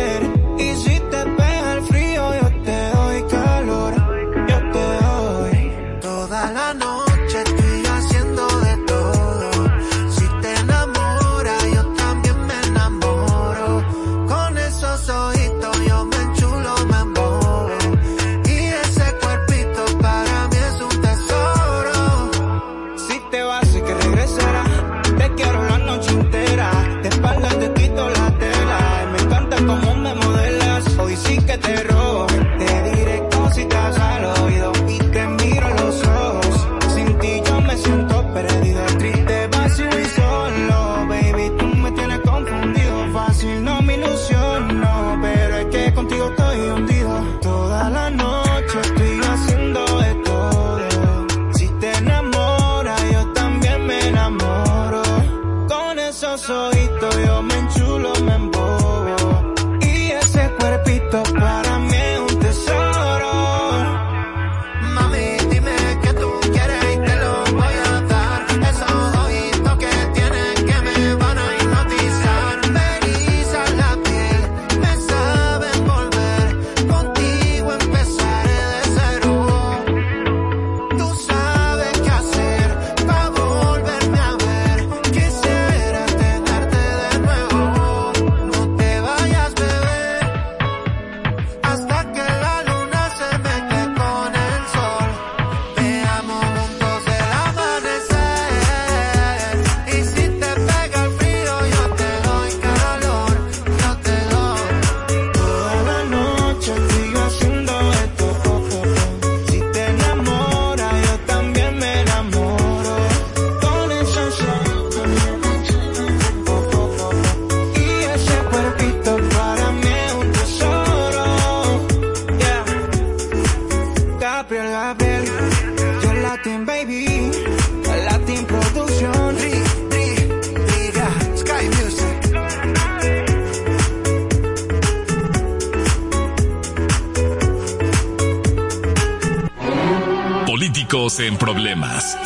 Cuerpito para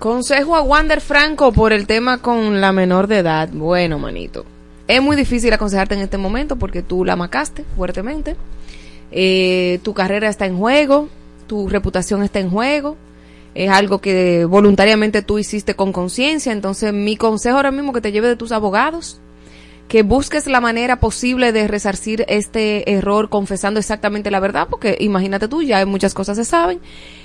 Consejo a Wander Franco por el tema con la menor de edad. Bueno, manito. Es muy difícil aconsejarte en este momento porque tú la macaste fuertemente. Eh, tu carrera está en juego, tu reputación está en juego. Es algo que voluntariamente tú hiciste con conciencia. Entonces, mi consejo ahora mismo que te lleve de tus abogados, que busques la manera posible de resarcir este error confesando exactamente la verdad, porque imagínate tú, ya muchas cosas se saben.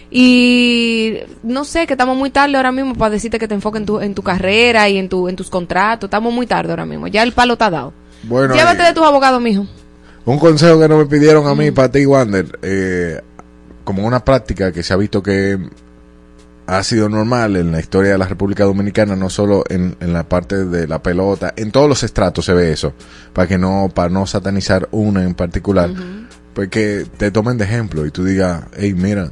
Y no sé, que estamos muy tarde ahora mismo para decirte que te enfoques en tu, en tu carrera y en, tu, en tus contratos. Estamos muy tarde ahora mismo. Ya el palo está dado. Bueno, Llévate eh, de tus abogados, mijo. Un consejo que no me pidieron a mí, para ti, Wander, eh, como una práctica que se ha visto que ha sido normal en la historia de la República Dominicana, no solo en, en la parte de la pelota, en todos los estratos se ve eso, para que no, para no satanizar una en particular, pues que te tomen de ejemplo y tú digas, hey, mira,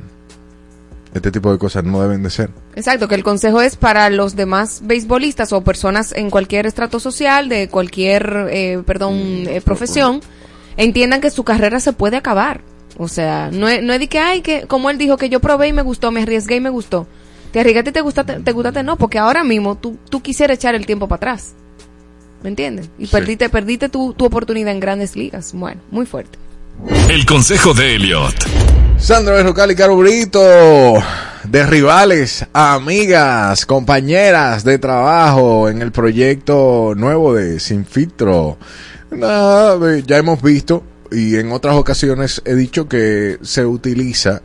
este tipo de cosas no deben de ser. Exacto, que el consejo es para los demás beisbolistas o personas en cualquier estrato social, de cualquier, eh, perdón, eh, profesión, entiendan que su carrera se puede acabar. O sea, no es, no es de que, ay, que como él dijo, que yo probé y me gustó, me arriesgué y me gustó. Te arriesgaste y te gustaste, te gustaste, no, porque ahora mismo tú, tú quisieras echar el tiempo para atrás. ¿Me entiendes? Y perdiste, perdiste tu, tu oportunidad en grandes ligas. Bueno, muy fuerte. El consejo de Elliot. Sandra Berrocal y Caro Brito, de rivales, amigas, compañeras de trabajo en el proyecto nuevo de Sin Filtro. Nada, eh, ya hemos visto y en otras ocasiones he dicho que se utiliza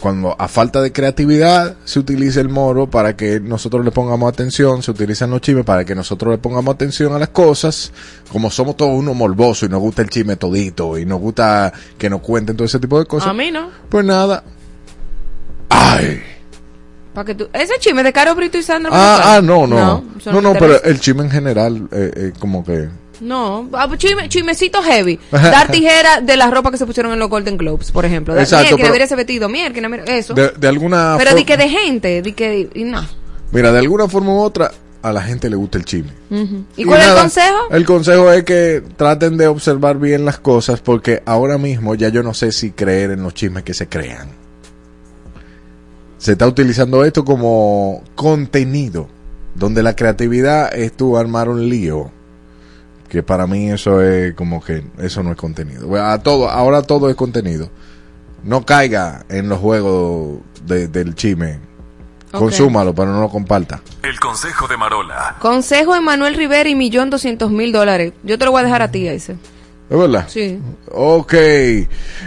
cuando a falta de creatividad se utiliza el moro para que nosotros le pongamos atención, se utilizan los chismes para que nosotros le pongamos atención a las cosas, como somos todos unos morbosos y nos gusta el chisme todito y nos gusta que nos cuenten todo ese tipo de cosas. A mí no. Pues nada. Ay. Pa' que tú- ese chisme de Caro Brito y Sandra Ah, ah, no, no. No, no, pero el chisme en general, eh, eh, como que... No, ah, pues chisme, chismecito heavy. Dar tijera de la ropa que se pusieron en los Golden Globes, por ejemplo. Da- Exacto, que debería ese vestido, mira, eso. De, de alguna pero di que de gente, di que, y no. Mira, de alguna forma u otra, a la gente le gusta el chisme. ¿Y cuál es el consejo? El consejo es que traten de observar bien las cosas porque ahora mismo ya yo no sé si creer en los chismes que se crean. Se está utilizando esto como contenido, donde la creatividad es tú armar un lío. Que para mí eso es como que eso no es contenido. A todo, ahora todo es contenido. No caiga en los juegos de- del chisme. Consúmalo, pero no lo comparta. El consejo de Marola. Consejo de Manuel Rivera y millón doscientos mil dólares. Yo te lo voy a dejar a ti ese. ¿Es verdad? Sí. Ok.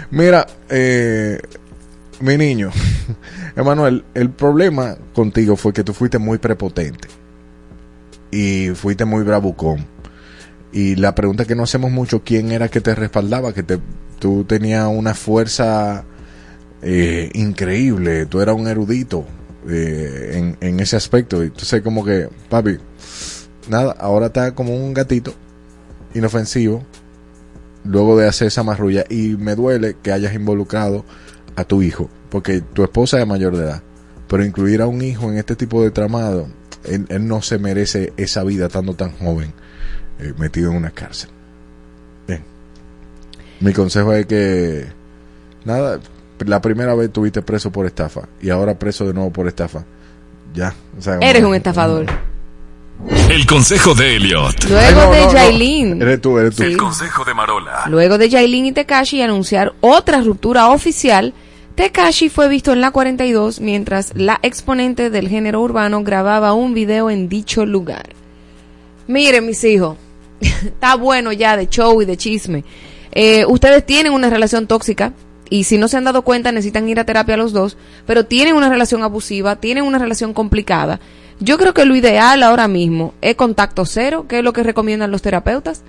Mira, eh, mi niño, Emanuel, el problema contigo fue que tú fuiste muy prepotente y fuiste muy bravucón. Y la pregunta que no hacemos mucho, ¿quién era que te respaldaba? Que te, tú tenías una fuerza eh, increíble, tú eras un erudito eh, en, en ese aspecto. Entonces como que, papi, nada, ahora está como un gatito inofensivo luego de hacer esa marrulla y me duele que hayas involucrado a tu hijo porque tu esposa es mayor de edad pero incluir a un hijo en este tipo de tramado él, él no se merece esa vida estando tan joven eh, metido en una cárcel. Bien. Mi consejo es que nada la primera vez tuviste preso por estafa y ahora preso de nuevo por estafa. Ya o sea, Eres un estafador. El consejo de Elliot. Luego Ay, no, de no, no. Yailin. eres tú eres tú El consejo de Marola. Luego de Yailin y Tekashi anunciar otra ruptura oficial, Tekashi fue visto en la 42 mientras la exponente del género urbano grababa un video en dicho lugar. Miren, mis hijos, está bueno ya de show y de chisme. Eh, ustedes tienen una relación tóxica y si no se han dado cuenta necesitan ir a terapia los dos, pero tienen una relación abusiva, tienen una relación complicada. Yo creo que lo ideal ahora mismo es contacto cero, que es lo que recomiendan los terapeutas.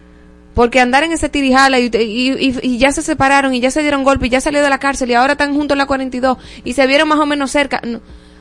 Porque andar en ese tirijala y, y, y- ya se separaron y ya se dieron golpe y ya salió de la cárcel y ahora están juntos en la 42 y se vieron más o menos cerca.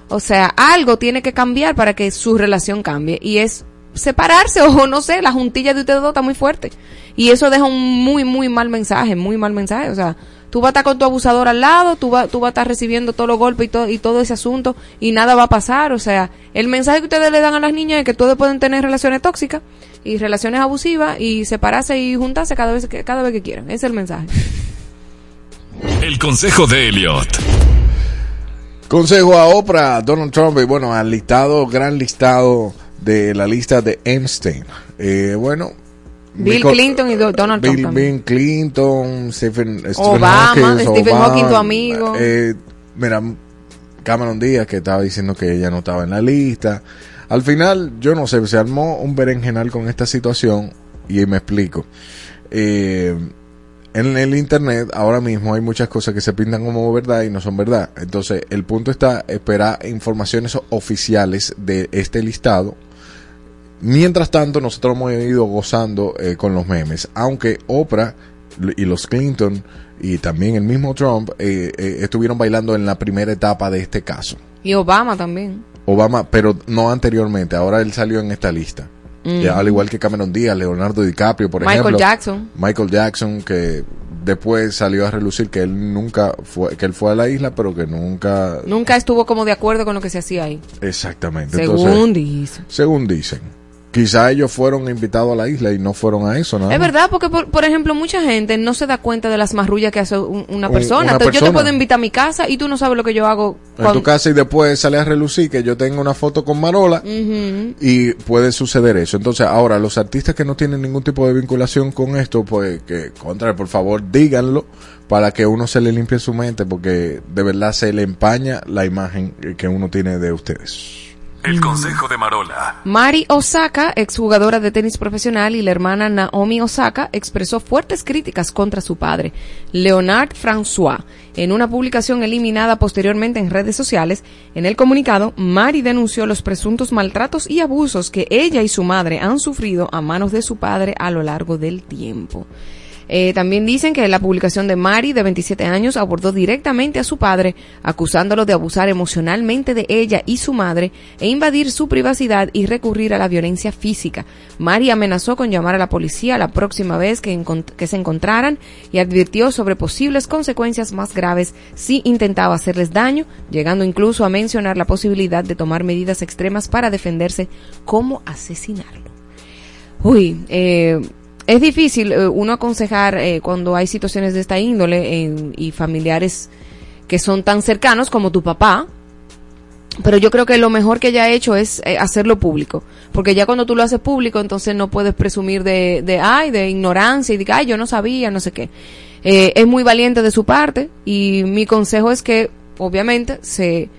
O sea, algo tiene que cambiar para que su relación cambie y es separarse o no sé, la juntilla de ustedes dos está muy fuerte. Y eso deja un muy, muy mal mensaje, muy mal mensaje. O sea, tú vas a estar con tu abusador al lado, tú, vas tú vas a estar recibiendo todos los golpes y todo, y todo ese asunto y nada va a pasar. O sea, el mensaje que ustedes le dan a las niñas es que todos pueden tener relaciones tóxicas y relaciones abusivas y separarse y juntarse cada vez que, cada vez que quieran. Ese es el mensaje. El consejo de Elliot. Consejo a Oprah, Donald Trump, y bueno, al listado, gran listado de la lista de Epstein. Eh, bueno, Bill Clinton y Do- Donald Trump Bill, también. Bill Clinton, Stephen, Stephen Obama, Hawking, Stephen Obama, Hawking, tu amigo. eh, mira, Cameron Díaz que estaba diciendo que ella no estaba en la lista. Al final, yo no sé, se armó un berenjenal con esta situación y me explico. Eh, en el internet ahora mismo hay muchas cosas que se pintan como verdad y no son verdad. Entonces, el punto está esperar informaciones oficiales de este listado. Mientras tanto, nosotros hemos ido gozando eh, con los memes. Aunque Oprah y los Clinton y también el mismo Trump eh, eh, estuvieron bailando en la primera etapa de este caso. Y Obama también. Obama, pero no anteriormente. Ahora él salió en esta lista. Mm. Ya, al igual que Cameron Díaz, Leonardo DiCaprio, por Michael ejemplo. Jackson. Michael Jackson, que después salió a relucir que él nunca fue, que él fue a la isla, pero que nunca. Nunca estuvo como de acuerdo con lo que se hacía ahí. Exactamente. Según Entonces, dice. según dicen. Quizá ellos fueron invitados a la isla y no fueron a eso, ¿no? Es verdad, porque por, por ejemplo, mucha gente no se da cuenta de las marrullas que hace un- una Un- persona. una yo te puedo invitar a mi casa y tú no sabes lo que yo hago. En cuando- tu casa y después sale a relucir que yo tengo una foto con Marola y puede suceder eso. Entonces, ahora, los artistas que no tienen ningún tipo de vinculación con esto, pues que, contra, por favor, díganlo para que uno se le limpie su mente, porque de verdad se le empaña la imagen que uno tiene de ustedes. El consejo de Marola. Mari Osaka, exjugadora de tenis profesional, y la hermana Naomi Osaka expresó fuertes críticas contra su padre, Leonard François. En una publicación eliminada posteriormente en redes sociales, en el comunicado, Mari denunció los presuntos maltratos y abusos que ella y su madre han sufrido a manos de su padre a lo largo del tiempo. Eh, también dicen que la publicación de Mari, de 27 años, abordó directamente a su padre, acusándolo de abusar emocionalmente de ella y su madre e invadir su privacidad y recurrir a la violencia física. Mari amenazó con llamar a la policía la próxima vez que, que se encontraran y advirtió sobre posibles consecuencias más graves si intentaba hacerles daño, llegando incluso a mencionar la posibilidad de tomar medidas extremas para defenderse, como asesinarlo. Uy, eh, es difícil eh, uno aconsejar eh, cuando hay situaciones de esta índole en- y familiares que son tan cercanos como tu papá, pero yo creo que lo mejor que ella ha hecho es eh, hacerlo público, porque ya cuando tú lo haces público, entonces no puedes presumir de, de ay, de ignorancia y de ay, yo no sabía, no sé qué. Eh, es muy valiente de su parte y mi consejo es que, obviamente, se,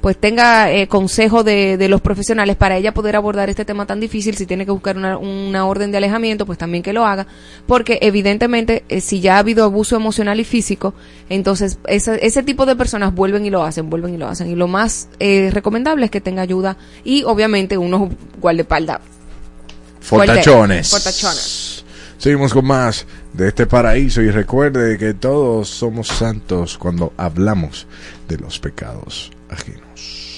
pues tenga eh, consejo de, de los profesionales para ella poder abordar este tema tan difícil. Si tiene que buscar una, una orden de alejamiento, pues también que lo haga, porque evidentemente eh, si ya ha habido abuso emocional y físico, entonces ese, ese tipo de personas vuelven y lo hacen, vuelven y lo hacen. Y lo más eh, recomendable es que tenga ayuda y obviamente unos guardaespaldas. Fortachones. Fortachones. Seguimos con más de este paraíso y recuerde que todos somos santos cuando hablamos de los pecados ajenos.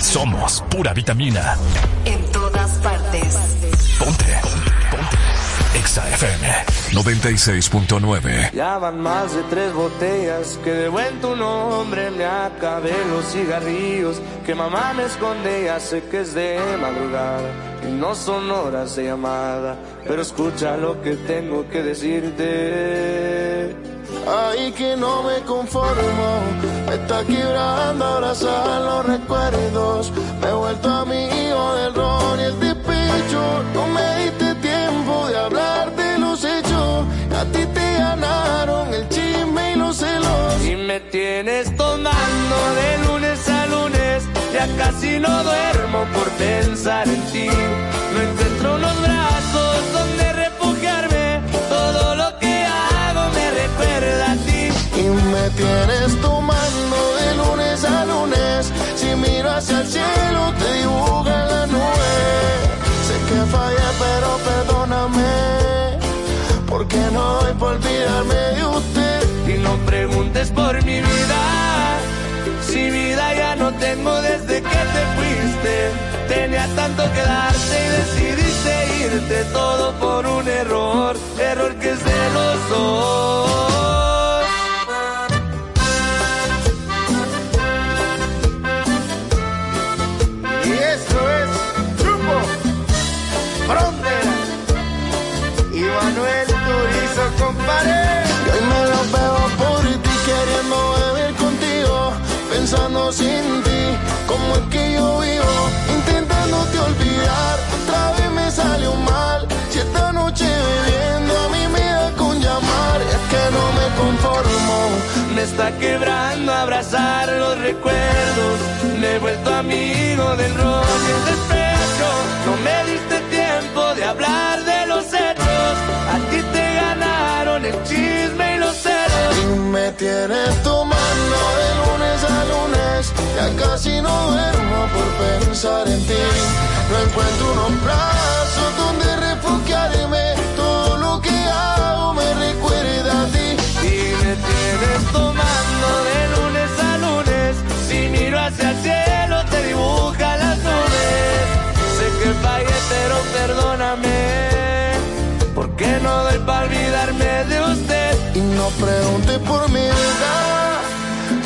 Somos pura vitamina. En todas partes. Ponte. Ponte. Exa FM 96.9. Ya van más de tres botellas que de buen tu nombre me acabé los cigarrillos que mamá me esconde ya sé que es de madrugada y no son horas de llamada pero escucha lo que tengo que decirte Ay, que no me conformo, me está quebrando abrazar los recuerdos. Me he vuelto amigo del ron y el despecho. No me diste A ti te ganaron el chisme y los celos. y me tienes tomando de lunes a lunes ya casi no duermo por pensar en ti no encuentro unos brazos donde refugiarme todo lo que hago me recuerda a ti Y me tienes tomando por mi vida. Si vida ya no tengo desde que te fuiste. Tenía tanto que darte y decidiste irte. Todo por un error error que es de pensando sin ti, como es que yo vivo, intentándote olvidar. Otra vez me salió mal, si esta noche bebiendo a mí me da con llamar, es que no me conformo. me está quebrando abrazar los recuerdos me he vuelto amigo del ron y el despecho no me diste tiempo de hablar de los hechos a ti te ganaron el chisme y los celos Y me tienes tomando ya casi no duermo por pensar en ti. No encuentro unos brazos donde refugiarme, todo lo que hago me recuerda a ti. y me tienes tomando de lunes a lunes. Si miro hacia el cielo te dibuja las nubes. Sé que fallé pero perdóname. Porque no doy para olvidarme de usted Y no preguntes por mi verdad,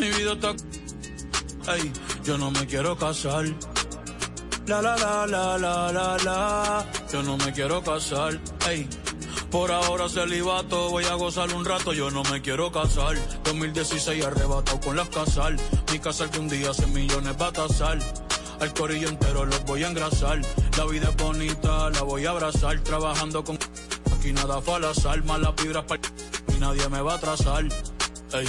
Mi vida está. Ey, yo no me quiero casar. La la la la la la la. Yo no me quiero casar. Ey. Por ahora celibato, voy a gozar un rato, yo no me quiero casar. 2016 arrebatado con las casal. Mi casal que un día 100 millones va a tasar. Al corillo entero los voy a engrasar. La vida es bonita, la voy a abrazar. Trabajando con aquí nada fue al azar. Malas vibras para y nadie me va a atrasar. Ey,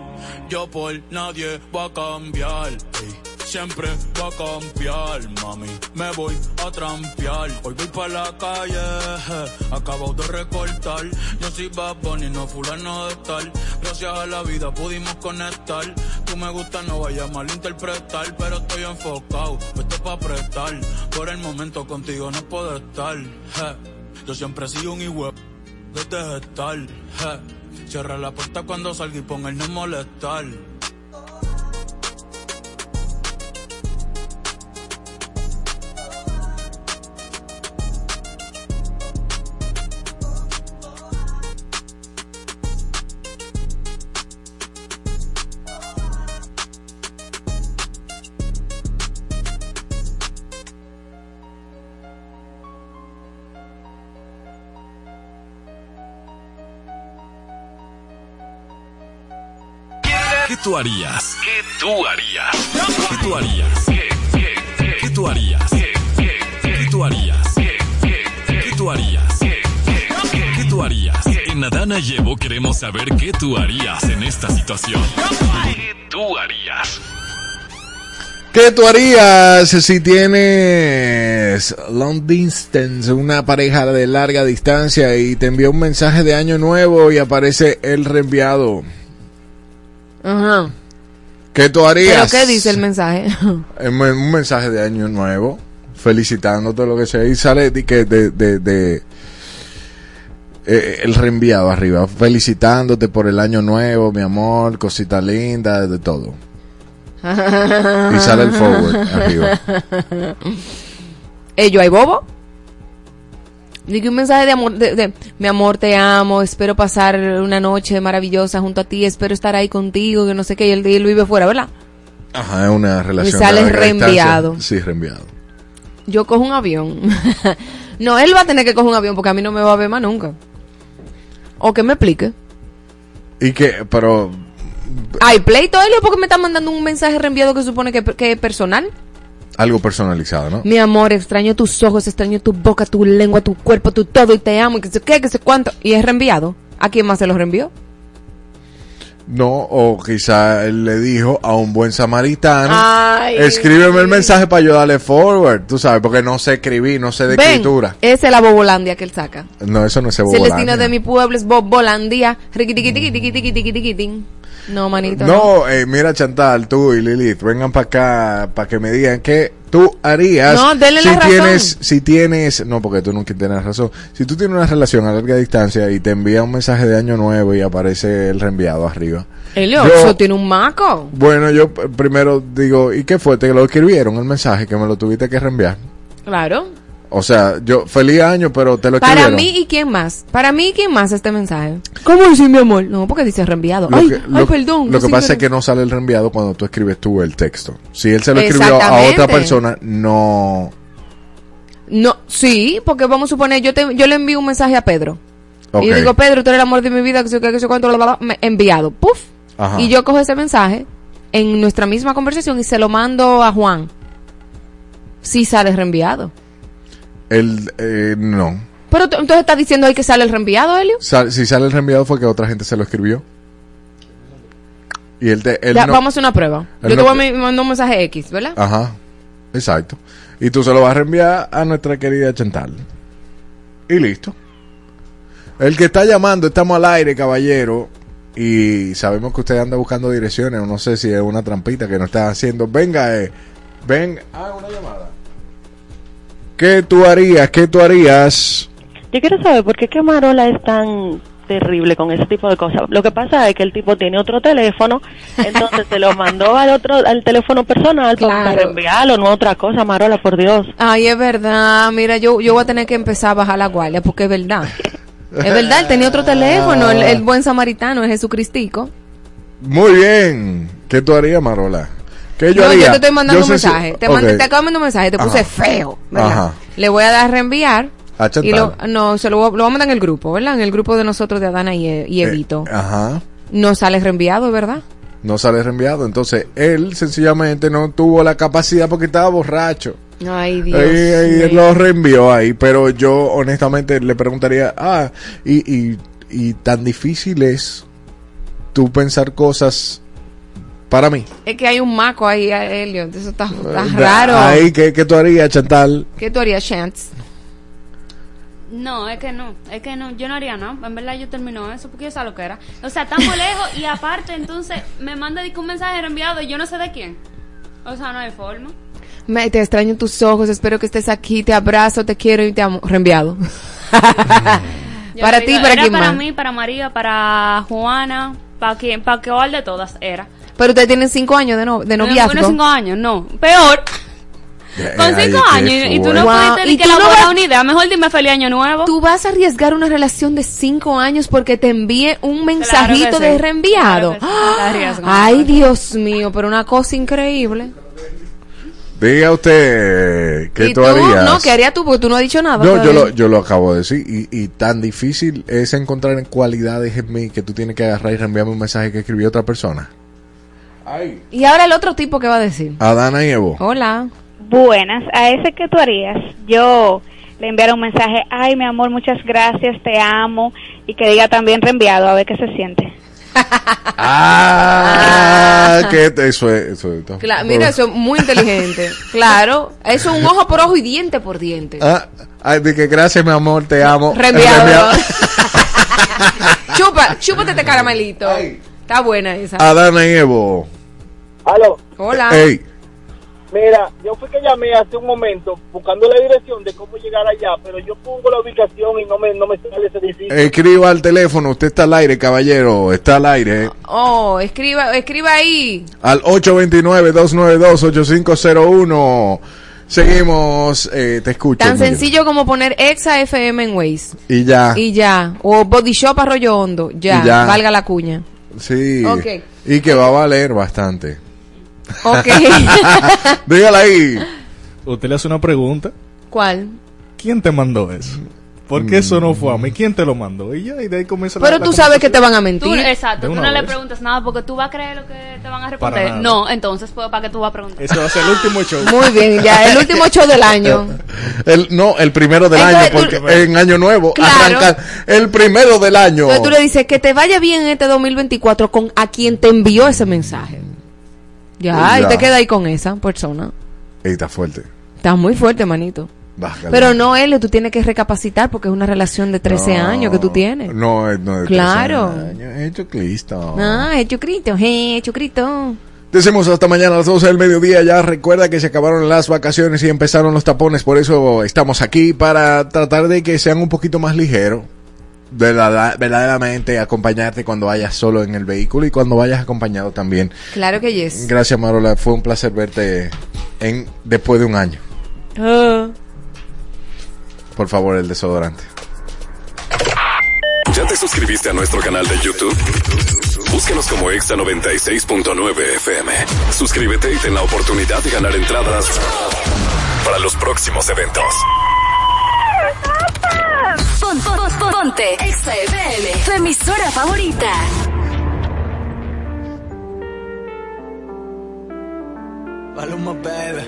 yo por nadie voy a cambiar. Ey, siempre voy a cambiar, mami. Me voy a trampear. Hoy voy para la calle, acabo de recortar. Yo soy Bad Bunny, no fulano de estar. Gracias a la vida pudimos conectar. Tú me gusta, no vayas a malinterpretar. Pero estoy enfocado, esto es pa' prestar. Por el momento contigo no puedo estar. Yo siempre he sido un igual desde gestar. je. Cierra la puerta cuando salga y ponga el no molestar. Tú harías? ¿Qué tú harías? ¿Qué tú harías? ¿Qué tú harías? ¿Qué tú harías? ¿Qué tú harías? ¿Qué tú harías? En Adana y Evo queremos saber qué tú harías en esta situación. ¿Qué tú harías? ¿Qué tú harías si tienes long distance, una pareja de larga distancia y te envía un mensaje de año nuevo y aparece el reenviado? Ajá. ¿Qué tú ¿Pero harías? qué dice el mensaje? Un mensaje de año nuevo, felicitándote lo que sea, y sale de, de, de, de- eh, el reenviado arriba, felicitándote por el año nuevo, mi amor, cosita linda, de todo. Y sale el forward arriba. ¿Ello hay bobo? Digo un mensaje de amor, de, de, mi amor, te amo, espero pasar una noche maravillosa junto a ti, espero estar ahí contigo, que no sé qué, y él, y él vive fuera, ¿verdad? Ajá, es una relación. sale de larga reenviado. distancia. Sí, reenviado. Yo cojo un avión. no, él va a tener que coger un avión porque a mí no me va a ver más nunca. O que me explique. Y que, pero, Hay pleito, Elio, porque me está mandando un mensaje reenviado que supone que, que es personal. Algo personalizado, ¿no? Mi amor, extraño tus ojos, extraño tu boca, tu lengua, tu cuerpo, tu todo y te amo y que sé qué, que sé cuánto. Y es reenviado. ¿A quién más se lo reenvió? No, o quizá él le dijo a un buen samaritano, Ay, escríbeme el mensaje para yo darle forward, tú sabes, porque no sé escribir, no sé de Ven, escritura. esa es la bobolandia que él saca. No, eso no es Si el Bobolandia. destino de mi pueblo es bobolandia. riquitiquitiquitiquitiquitiquitiquitín. No, manito. No, eh, mira Chantal, tú y Lilith, vengan para acá para que me digan qué tú harías No, denle si la razón. tienes, si tienes, no, porque tú nunca tienes razón. Si tú tienes una relación a larga distancia y te envía un mensaje de año nuevo y aparece el reenviado arriba. Elio, eso tiene un maco. Bueno, yo primero digo, ¿y qué fue? ¿Te lo escribieron el mensaje que me lo tuviste que reenviar? Claro. O sea, yo, feliz año, pero te lo Para escribieron. mí y quién más. Para mí y quién más este mensaje. ¿Cómo decir mi amor? No, porque dice reenviado. Lo ay, que, ay, lo- perdón. lo que pasa es que no sale el reenviado cuando tú escribes tú el texto. Si él se lo escribió a otra persona, no. No, sí, porque vamos a suponer, yo, te, yo le envío un mensaje a Pedro. Y yo digo, Pedro, tú eres el amor de mi vida, que sé que sé cuánto, bla, me- enviado. Puf. Ajá. Y yo cojo ese mensaje en nuestra misma conversación y se lo mando a Juan. Sí sale reenviado. El, eh, no. Pero tú- entonces estás diciendo ahí que sale el reenviado, Helio. Sal- si sale el reenviado fue que otra gente se lo escribió. Y él te. él Ya, no- vamos a hacer una prueba. él Yo te no- voy a ma- mandar un mensaje X, ¿verdad? Ajá. Exacto. Y tú se lo vas a reenviar a nuestra querida Chantal. Y listo. El que está llamando, estamos al aire, caballero. Y sabemos que usted anda buscando direcciones. o No sé si es una trampita que nos está haciendo. Venga, eh. Ven. Ah, una llamada. ¿Qué tú harías? ¿Qué tú harías? Yo quiero saber por qué que Marola es tan terrible con ese tipo de cosas. Lo que pasa es que el tipo tiene otro teléfono, entonces se lo mandó al otro al teléfono personal para reenviarlo, no otra cosa, Marola, por Dios. Ay, es verdad. Mira, yo, yo voy a tener que empezar a bajar la guardia porque es verdad. Es verdad, él tenía otro teléfono, el, el buen samaritano, es Jesucristico. Muy bien. ¿Qué tú harías, Marola? ¿Qué yo no, haría? yo te estoy mandando Yo un si- mensaje. Te, te acabo de mandar un mensaje, te puse feo, ¿verdad? Ajá. Le voy a dar reenviar. A Chantal. Y lo, no, se lo, voy a- lo voy a mandar en el grupo, ¿verdad? En el grupo de nosotros de Adana y, y Evito. Ajá. No sale reenviado, ¿verdad? No sale reenviado. Entonces, él sencillamente no tuvo la capacidad porque estaba borracho. Ay, Dios. Él mío. lo reenvió ahí. Pero yo, honestamente, le preguntaría, ah, y, y, y tan difícil es tú pensar cosas para mí. Es que hay un maco ahí, Helio. Eso está, está Da- raro. Ahí, ¿qué, qué tú harías, Chantal? ¿Qué tú harías, Chance? No, es que no, es que no, yo no haría nada. En verdad yo termino eso porque yo sé lo que era. O sea, estamos lejos y aparte entonces me manda un mensaje reenviado y yo no sé de quién. O sea, no hay forma. Me, te extraño tus ojos, espero que estés aquí, te abrazo, te quiero y te amo. Reenviado. Para ti, para era quién para más. mí, para María, para Juana, para quien, para que de todas era. Pero ustedes tienen cinco años de, no, de noviazgo. Unos cinco años, no. Peor. Con cinco años y, y tú no Wow, pudiste y ni que no elaborar vas- una idea. Mejor dime feliz año nuevo. Tú vas a arriesgar una relación de cinco años porque te envíe un mensajito sí. de reenviado. Claro sí. Ay, Dios mío, pero una cosa increíble. Diga usted, ¿qué ¿Y tú, harías? No, ¿qué harías tú? Porque tú no has dicho nada. No, yo lo, yo lo acabo de decir. Y, y tan difícil es encontrar en cualidades en mí que tú tienes que agarrar y reenviarme un mensaje que escribió otra persona. Y ahora el otro tipo que va a decir. Adana y Evo. Hola. Buenas, a ese que tú harías, yo le enviara un mensaje, ay mi amor, muchas gracias, te amo, y que diga también reenviado, a ver qué se siente. Ah, que te- eso es. Eso es mira, eso es muy inteligente. Claro, eso es un ojo por ojo y diente por diente. Ah, ay, de que gracias, mi amor, te amo. Reenviado. Chupa, chúpate este caramelito. Está buena esa. Adana y Evo. Aló. Hola. Ey, Mira, yo fui que llamé hace un momento buscando la dirección de cómo llegar allá, pero yo pongo la ubicación y no me, no me sale ese edificio. escriba al teléfono. Usted está al aire, caballero. Está al aire. Oh, escriba, escriba ahí. Al 829-292-8501. Seguimos. Eh, te escucho. Tan sencillo como poner Exa FM en Waze. Y ya. Y ya. O Body Shop Arroyo Hondo. Ya. Y ya. Valga la cuña. Sí. Y que va a valer bastante. Ok. Dígala ahí. Usted le hace una pregunta. ¿Cuál? ¿Quién te mandó eso? Porque eso no fue a mí. ¿Quién te lo mandó? Y ya, y de ahí comienza Pero la tú sabes que te van a Tú, mentir. exacto, tú no le preguntas nada porque tú vas a creer lo que te van a Para responder. nada. No, entonces, pues, ¿para qué tú vas a preguntar? Ese va a ser el último show. Muy bien, ya, el último show del año. El, no, el primero del Entonces, año, tú- porque en año nuevo Claro. arranca el primero del año. Entonces tú le dices que te vaya bien este 2024 con a quien te envió ese mensaje. Ya, y Ya. te queda ahí con esa persona. Ey, está fuerte. Estás muy fuerte, manito. Pero no, Elio, tú tienes que recapacitar porque es una relación de 13 No, años que tú tienes. No, no es de Claro. 13 años, es Jesucristo. Ah, hecho Cristo, hecho Cristo. Decimos hasta mañana a las 12 del mediodía. Ya recuerda que se acabaron las vacaciones y empezaron los tapones. Por eso estamos aquí para tratar de que sean un poquito más ligeros. Verdad- verdaderamente acompañarte cuando vayas solo en el vehículo y cuando vayas acompañado también. Claro que yes. Gracias Marola, fue un placer verte en después de un año. Ah. Por favor, el desodorante. ¿Ya te suscribiste a nuestro canal de YouTube? Búscanos como Exa 96.9 FM. Suscríbete y ten la oportunidad de ganar entradas para los próximos eventos. Pon, pon, pon- ponte Exa FM, tu emisora favorita. Paloma, baby.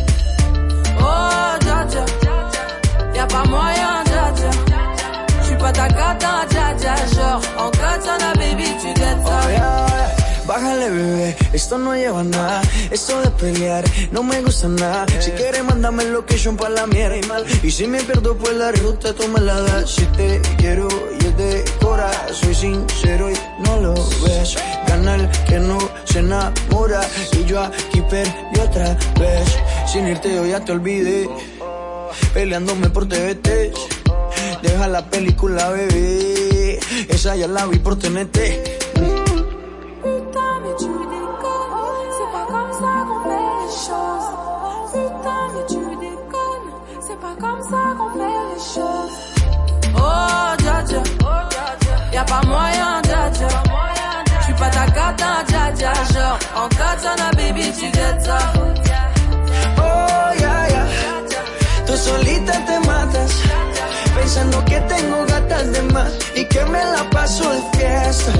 Oh dja dja Y'a pas moyen dja dja J'suis pas ta cata dja dja Genre en katana baby tu gâtes ça Bájale, bebé, esto no lleva nada. Esto de pelear no me gusta nada. Si quieres, mándame location pa' la mierda y mal. Y si me pierdo por la ruta, tú me la das. Si te quiero y es soy sincero y no lo ves. Canal que no se enamora. Y yo aquí perdí otra vez. Sin irte, yo ya te olvidé. Peleándome por TVT. Deja la película, bebé. Esa ya la vi por TNT. Comme ça qu'on Y'a pas moyen dja dja J'suis pas ta cata dja dja Genre. En katana baby tu gâtes ça. Oh, ya, ya. Tú solita te matas, pensando que tengo gatas de más y que me la paso de fiesta.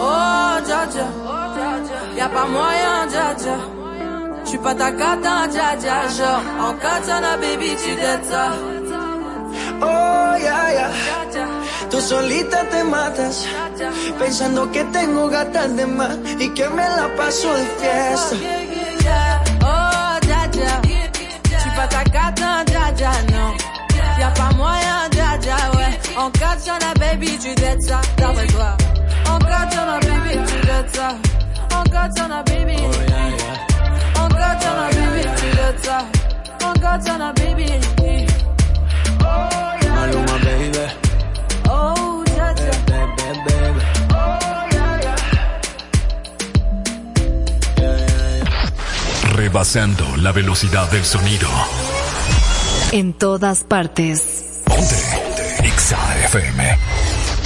Oh dja dja Y'a pas moyen dja dja J'suis pas ta cata dja dja Genre. En katana baby tu gâtes ça Oh, ya, ya. Tú solita te matas, pensando que tengo gatas de más y que me la paso de fiesta. Oh dja dja J'suis pas ta cata dja dja non Y'a pas moyen dja dja ouais En katana baby tu gâtes ça D'après toi En katana baby tu gâtes ça En katana baby. En katana baby tu ça baby Maluma, baby. Oh dja dja Baby, baby. Rebasando la velocidad del sonido. En todas partes. Ponte. Exa FM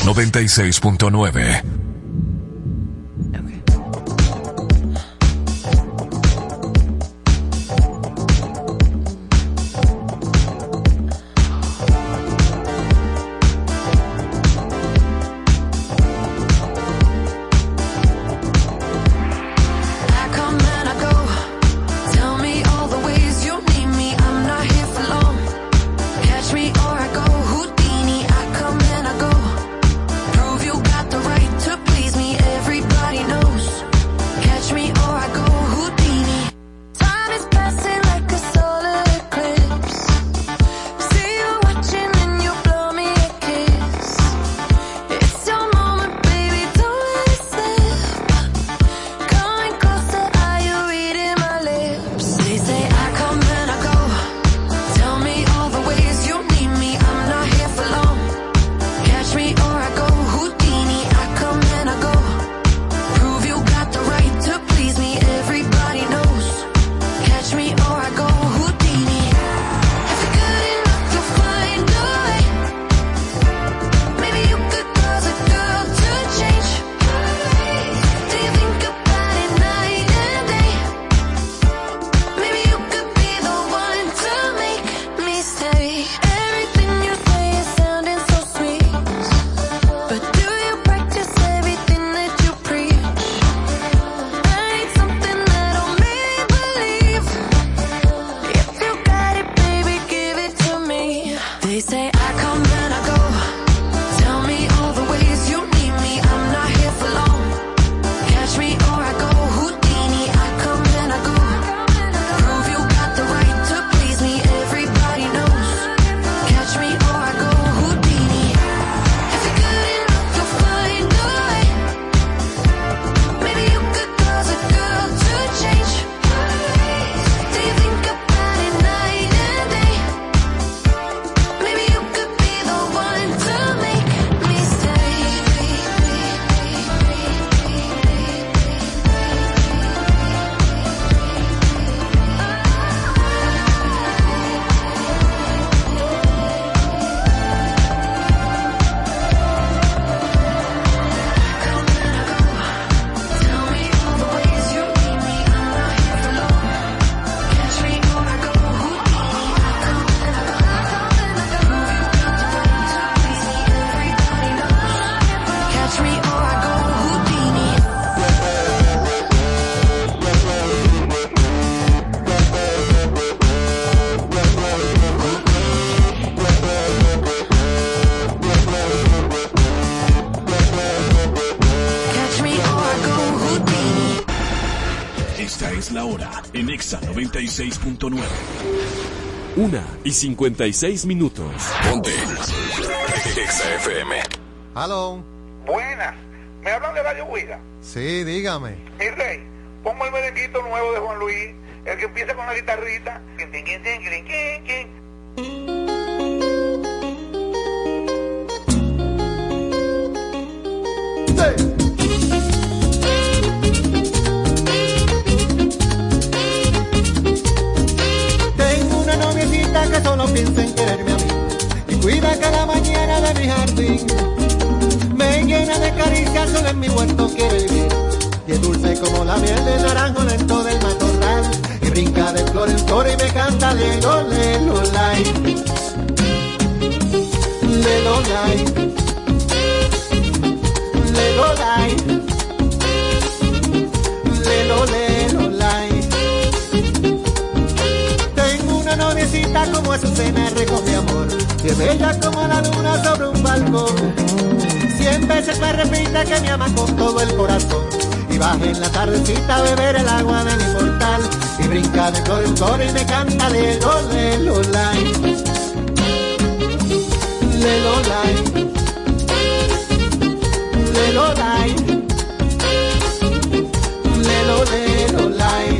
96.9. y 56 minutos. Ponte. Exa FM. Aló. Buenas. ¿Me hablan de Radio Huida? Sí, dígame. Mi rey, pongo el merenguito nuevo de Juan Luis, el que empieza con la guitarrita. Bella como la luna sobre un balcón. Cien veces me repite que me ama con todo el corazón. Y baja en la tardecita a beber el agua de mi portal. Y brinca de flor en flor y me canta lelo, lelo, lai Lelo, lai Lelo, lai Lelo, lelo, lai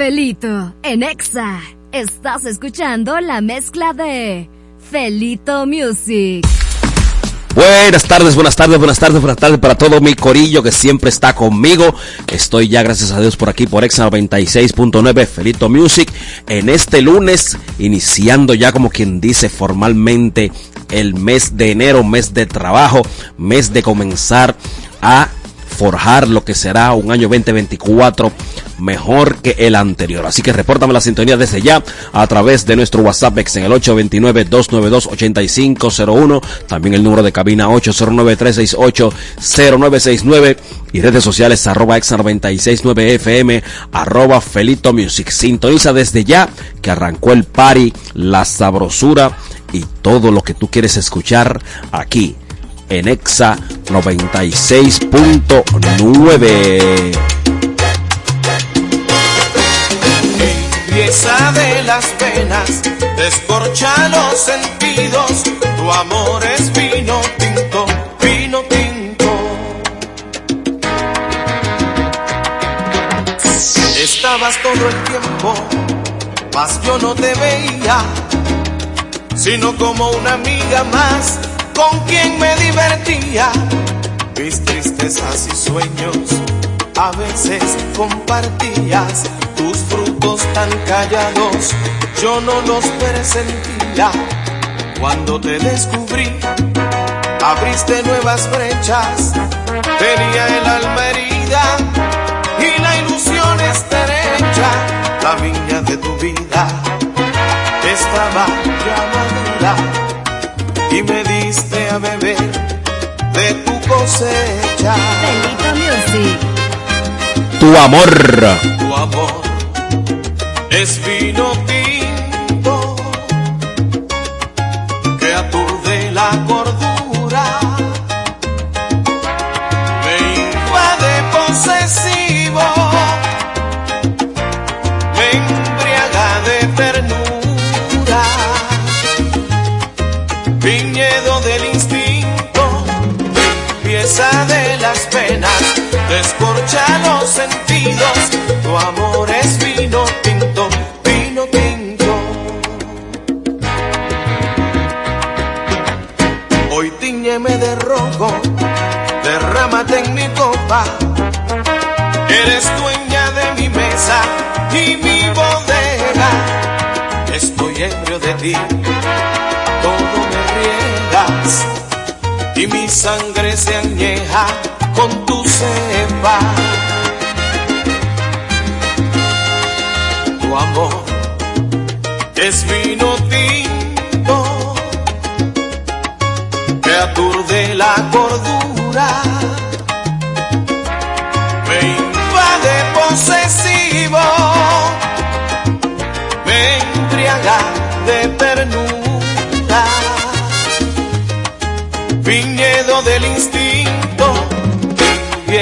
Felito, en Exa. Estás escuchando la mezcla de Felito Music. Buenas tardes, buenas tardes, buenas tardes, buenas tardes para todo mi corillo que siempre está conmigo. Estoy ya, gracias a Dios, por aquí por Exa 96.9 Felito Music. En este lunes, iniciando ya como quien dice formalmente el mes de enero, mes de trabajo, mes de comenzar a forjar lo que será un año 2024 mejor que el anterior. Así que repórtame la sintonía desde ya a través de nuestro WhatsApp en el 829-292-8501, también el número de cabina 809-368-0969 y redes sociales arroba exa 969 FM arroba Felito Music. Sintoniza desde ya que arrancó el party, la sabrosura y todo lo que tú quieres escuchar aquí en Exa 96.9. Limpieza de las penas, descorcha los sentidos. Tu amor es vino tinto, vino tinto. Estabas todo el tiempo, mas yo no te veía, sino como una amiga más con quien me divertía. Mis tristezas y sueños a veces compartías tus frutos tan callados, yo no los presentía. Cuando te descubrí, abriste nuevas brechas, tenía el alma herida y la ilusión estrecha, la viña de tu vida estaba ya madura y me diste a beber de tu cosecha. Tu amor. Tu amor es vino tinto derrámate en mi copa, eres dueña de mi mesa y mi bodega, estoy ebrio de ti, todo me riegas. Y mi sangre se añeja con tu cepa.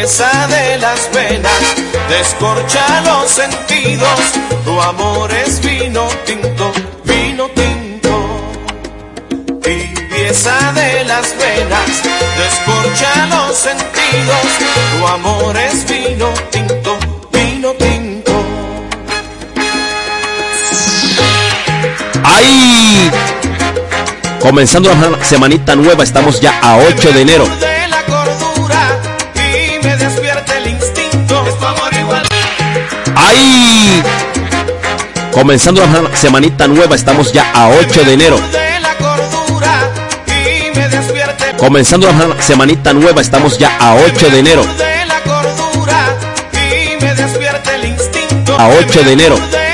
De las venas, descorcha los sentidos, tu amor es vino tinto, vino tinto, pieza de las venas, descorcha los sentidos, tu amor es vino tinto, vino tinto. ¡Ay! Comenzando la semanita nueva, estamos ya a 8 de enero. ¡Ay! Comenzando la semanita nueva, estamos ya a 8 de enero. Comenzando la semanita nueva, estamos ya a 8 de enero. A 8 de enero.